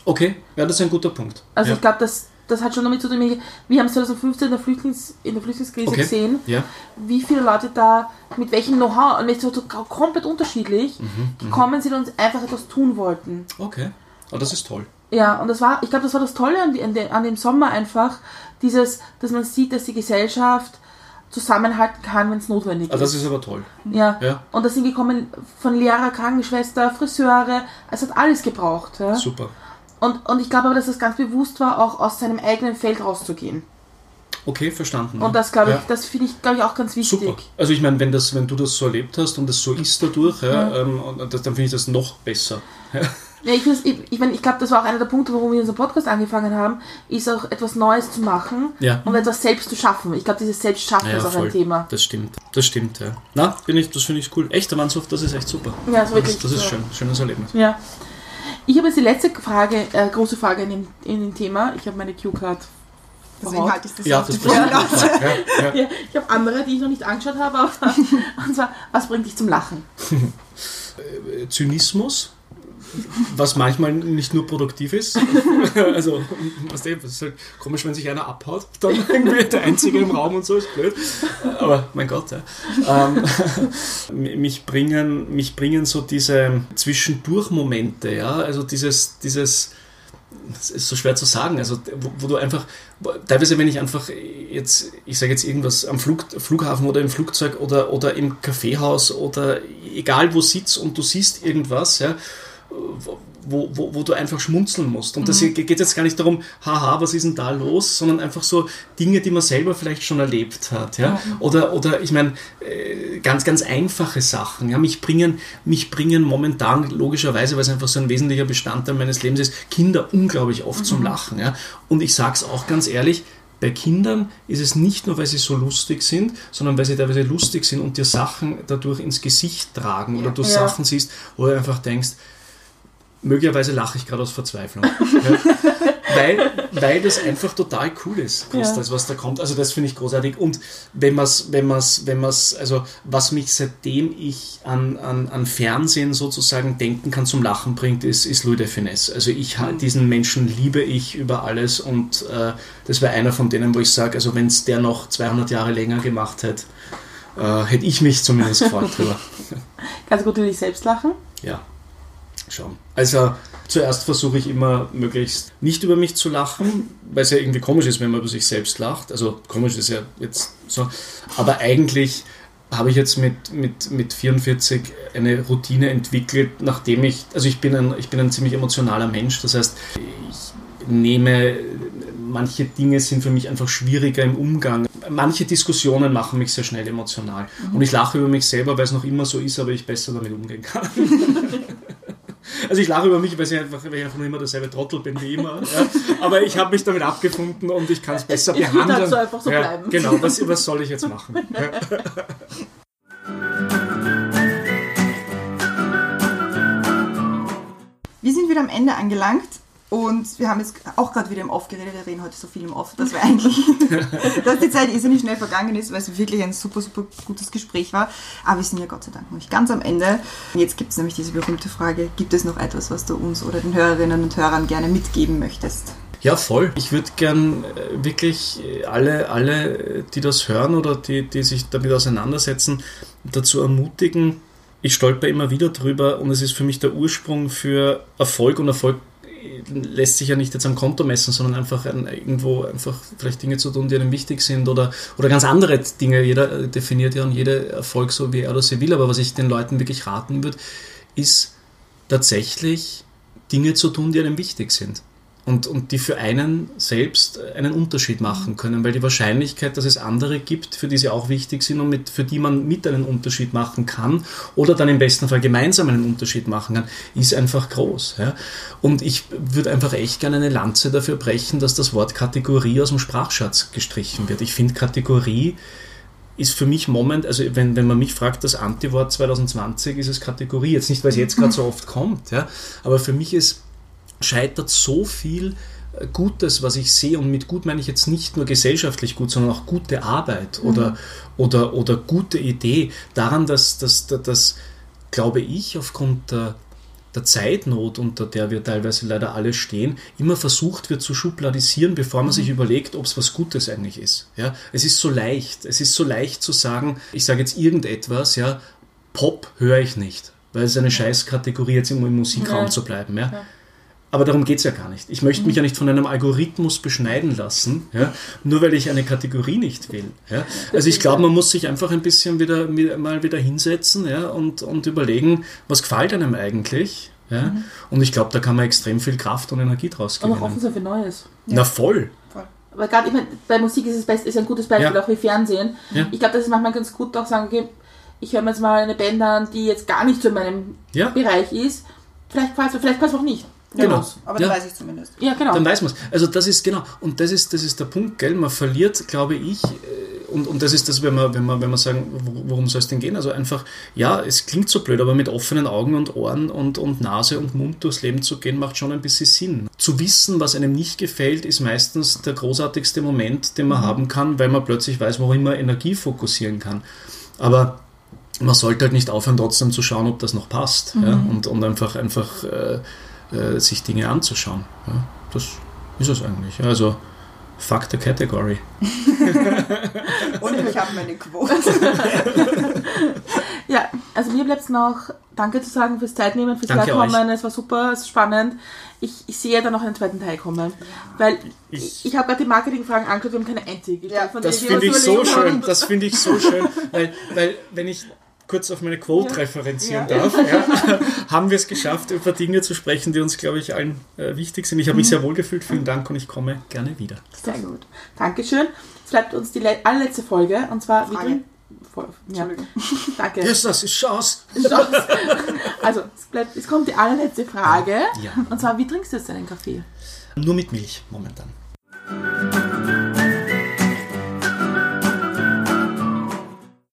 Okay, ja, das ist ein guter Punkt. Also ja. ich glaube, dass das hat schon damit zu tun, wir haben es 2015 in der, Flüchtlings, in der Flüchtlingskrise okay. gesehen, ja. wie viele Leute da mit welchem Know-how, und so komplett unterschiedlich, mhm, mhm, gekommen sind und einfach etwas tun wollten. Okay, aber das ist toll. Ja, und das war, ich glaube, das war das Tolle an, die, an, dem Sommer einfach, dieses, dass man sieht, dass die Gesellschaft zusammenhalten kann, wenn es notwendig ah, ist. Das ist aber toll. Ja. ja. Und da sind gekommen von Lehrer, Krankenschwester, Friseure, es hat alles gebraucht. Ja. Super. Und, und ich glaube aber, dass es ganz bewusst war, auch aus seinem eigenen Feld rauszugehen. Okay, verstanden. Und das glaube ich, ja. das finde ich, glaube ich, auch ganz wichtig. Super. Also ich meine, wenn das, wenn du das so erlebt hast und das so ist dadurch, ja, ähm, das, dann finde ich das noch besser. Ja, ich, ich, ich, mein, ich glaube, das war auch einer der Punkte, warum wir unseren Podcast angefangen haben, ist auch etwas Neues zu machen ja. und etwas selbst zu schaffen. Ich glaube, dieses Selbstschaffen ja, ist auch voll. ein Thema. Das stimmt, das stimmt, ja. Na, bin ich, das finde ich cool. Echter Mannschaft, das ist echt super. Ja, das, das, das ist schön, schönes Erlebnis. Ja. Ich habe jetzt die letzte Frage, äh, große Frage in dem, in dem Thema. Ich habe meine Q-Card Deswegen halte ich das ja, das ja, ja, ja. Ich habe andere, die ich noch nicht angeschaut habe. Aber, und zwar, was bringt dich zum Lachen? Zynismus was manchmal nicht nur produktiv ist. also, was ist halt komisch, wenn sich einer abhaut, dann irgendwie der Einzige im Raum und so ist blöd. Aber mein Gott, ja. Ähm, mich, bringen, mich bringen so diese Zwischendurch-Momente, ja, also dieses, dieses das ist so schwer zu sagen, also wo, wo, du einfach, teilweise wenn ich einfach jetzt, ich sage jetzt irgendwas am Flug, Flughafen oder im Flugzeug oder, oder im Kaffeehaus oder egal wo sitzt und du siehst irgendwas, ja, wo, wo, wo du einfach schmunzeln musst. Und mhm. das geht jetzt gar nicht darum, haha, was ist denn da los, sondern einfach so Dinge, die man selber vielleicht schon erlebt hat. Ja? Mhm. Oder, oder ich meine, äh, ganz, ganz einfache Sachen. Ja? Mich, bringen, mich bringen momentan, logischerweise, weil es einfach so ein wesentlicher Bestandteil meines Lebens ist, Kinder unglaublich oft mhm. zum Lachen. Ja? Und ich sage es auch ganz ehrlich, bei Kindern ist es nicht nur, weil sie so lustig sind, sondern weil sie teilweise lustig sind und dir Sachen dadurch ins Gesicht tragen oder du ja. Sachen siehst, wo du einfach denkst, möglicherweise lache ich gerade aus Verzweiflung. weil, weil das einfach total cool ist, Ja. das, was da kommt. Also das finde ich großartig. Und wenn man es, wenn man es, wenn man also was mich seitdem ich an, an, an Fernsehen sozusagen denken kann, zum Lachen bringt, ist, ist Louis de Finesse. Also ich ha- diesen Menschen liebe ich über alles und äh, das wäre einer von denen, wo ich sage, also wenn es der noch 200 Jahre länger gemacht hätte, äh, hätte ich mich zumindest gefreut drüber. Kannst du gut über dich selbst lachen? Ja, schon. Also zuerst versuche ich immer möglichst nicht über mich zu lachen, weil es ja irgendwie komisch ist, wenn man über sich selbst lacht. Also komisch ist ja jetzt so. Aber eigentlich habe ich jetzt mit, mit, mit 44 eine Routine entwickelt, nachdem ich, also ich bin ein, ich bin ein ziemlich emotionaler Mensch, das heißt, ich nehme, manche Dinge sind für mich einfach schwieriger im Umgang. Manche Diskussionen machen mich sehr schnell emotional. Und ich lache über mich selber, weil es noch immer so ist, aber ich besser damit umgehen kann. Also ich lache über mich, weil ich einfach, weil ich einfach nur immer derselbe Trottel bin wie immer. Ja. Aber ich habe mich damit abgefunden und ich kann es besser es wird behandeln. halt so einfach so ja, bleiben. Genau, was, was soll ich jetzt machen? Wir sind wieder am Ende angelangt und wir haben jetzt auch gerade wieder im Off geredet. Wir reden heute so viel im Off, dass wir eigentlich, dass die Zeit irrsinnig schnell vergangen ist, weil es wirklich ein super, super gutes Gespräch war. Aber wir sind ja Gott sei Dank noch nicht ganz am Ende. Jetzt gibt es nämlich diese berühmte Frage, gibt es noch etwas, was du uns oder den Hörerinnen und Hörern gerne mitgeben möchtest? Ja, voll. Ich würde gern äh, wirklich äh, alle, alle, die das hören oder die, die sich damit auseinandersetzen, dazu ermutigen. Ich stolper immer wieder drüber und es ist für mich der Ursprung für Erfolg und Erfolg lässt sich ja nicht jetzt am Konto messen, sondern einfach ein, irgendwo einfach vielleicht Dinge zu tun, die einem wichtig sind oder, oder ganz andere Dinge. Jeder äh, definiert ja und jeder Erfolg so, wie er oder sie will. Aber was ich den Leuten wirklich raten würde, ist tatsächlich Dinge zu tun, die einem wichtig sind und, und die für einen selbst einen Unterschied machen können, weil die Wahrscheinlichkeit, dass es andere gibt, für die sie auch wichtig sind und mit, für die man mit einen Unterschied machen kann oder dann im besten Fall gemeinsam einen Unterschied machen kann, ist einfach groß. Ja? Und ich würde einfach echt gerne eine Lanze dafür brechen, dass das Wort Kategorie aus dem Sprachschatz gestrichen wird. Ich finde Kategorie ist für mich Moment, also wenn, wenn man mich fragt, das Antiwort 2020 ist es Kategorie. Jetzt nicht, weil es jetzt gerade so oft kommt, ja, aber für mich ist scheitert so viel äh, Gutes, was ich sehe, und mit gut meine ich jetzt nicht nur gesellschaftlich gut, sondern auch gute Arbeit oder, oder, oder gute Idee, daran, dass, dass, dass, dass glaube ich, aufgrund der, der Zeitnot, unter der wir teilweise leider alle stehen, immer versucht wird zu schubladisieren, bevor man sich überlegt, ob es was Gutes eigentlich ist. Ja? Es ist so leicht, es ist so leicht zu sagen, ich sage jetzt irgendetwas, ja, Pop höre ich nicht, weil es eine Scheißkategorie, jetzt immer im Musikraum Ja. zu bleiben. Ja? Aber darum geht es ja gar nicht. Ich möchte mich ja nicht von einem Algorithmus beschneiden lassen, ja, nur weil ich eine Kategorie nicht will. Ja. Also ich glaube, man muss sich einfach ein bisschen wieder mal wieder hinsetzen ja, und, und überlegen, was gefällt einem eigentlich. Ja. Und ich glaube, da kann man extrem viel Kraft und Energie draus Und auch offen gewinnen. sein für Neues. Na voll. Aber gerade, ich meine, bei Musik ist es best, ist ein gutes Beispiel, Ja. auch wie Fernsehen. Ja. Ich glaube, das ist manchmal ganz gut, auch sagen, okay, ich höre mir jetzt mal eine Band an, die jetzt gar nicht so in meinem Ja. Bereich ist. Vielleicht passt es, vielleicht passt auch nicht. Genau. Aber Ja. dann weiß ich zumindest. Ja, genau. Dann weiß man es. Also das ist genau, und das ist, das ist der Punkt, gell? Man verliert, glaube ich, äh, und, und das ist das, wenn man, wenn man, wenn man sagen, wo- worum soll es denn gehen? Also einfach, ja, es klingt so blöd, aber mit offenen Augen und Ohren und, und Nase und Mund durchs Leben zu gehen, macht schon ein bisschen Sinn. Zu wissen, was einem nicht gefällt, ist meistens der großartigste Moment, den man haben kann, weil man plötzlich weiß, worin man Energie fokussieren kann. Aber man sollte halt nicht aufhören, trotzdem zu schauen, ob das noch passt. Ja? Und, und einfach, einfach äh, äh, sich Dinge anzuschauen. Ja? Das ist es eigentlich. Also, fuck the category. Und ich habe meine Quote. Ja, also mir bleibt es noch Danke zu sagen fürs Zeitnehmen, fürs Danke Herkommen. Es war super, es ist spannend. Ich, ich sehe da noch einen zweiten Teil kommen. Weil Ich- ich, ich habe gerade die Marketingfragen angeschaut, wir haben keine einzige. Ja, Das finde ich so schön. Das finde ich so schön. Weil, weil wenn ich kurz auf meine Quote referenzieren Ja. darf, ja, haben wir es geschafft, über Dinge zu sprechen, die uns, glaube ich, allen äh, wichtig sind. Ich habe mich sehr wohl gefühlt. Vielen Dank und ich komme gerne wieder. Sehr gut. Dankeschön. Jetzt bleibt uns die le- allerletzte Folge und zwar wie Frage. Voll- Ja. Danke. Yes, das ist Chance. Also, es, bleibt, es kommt die allerletzte Frage. Ja. Und zwar, wie trinkst du jetzt deinen Kaffee? Nur mit Milch momentan.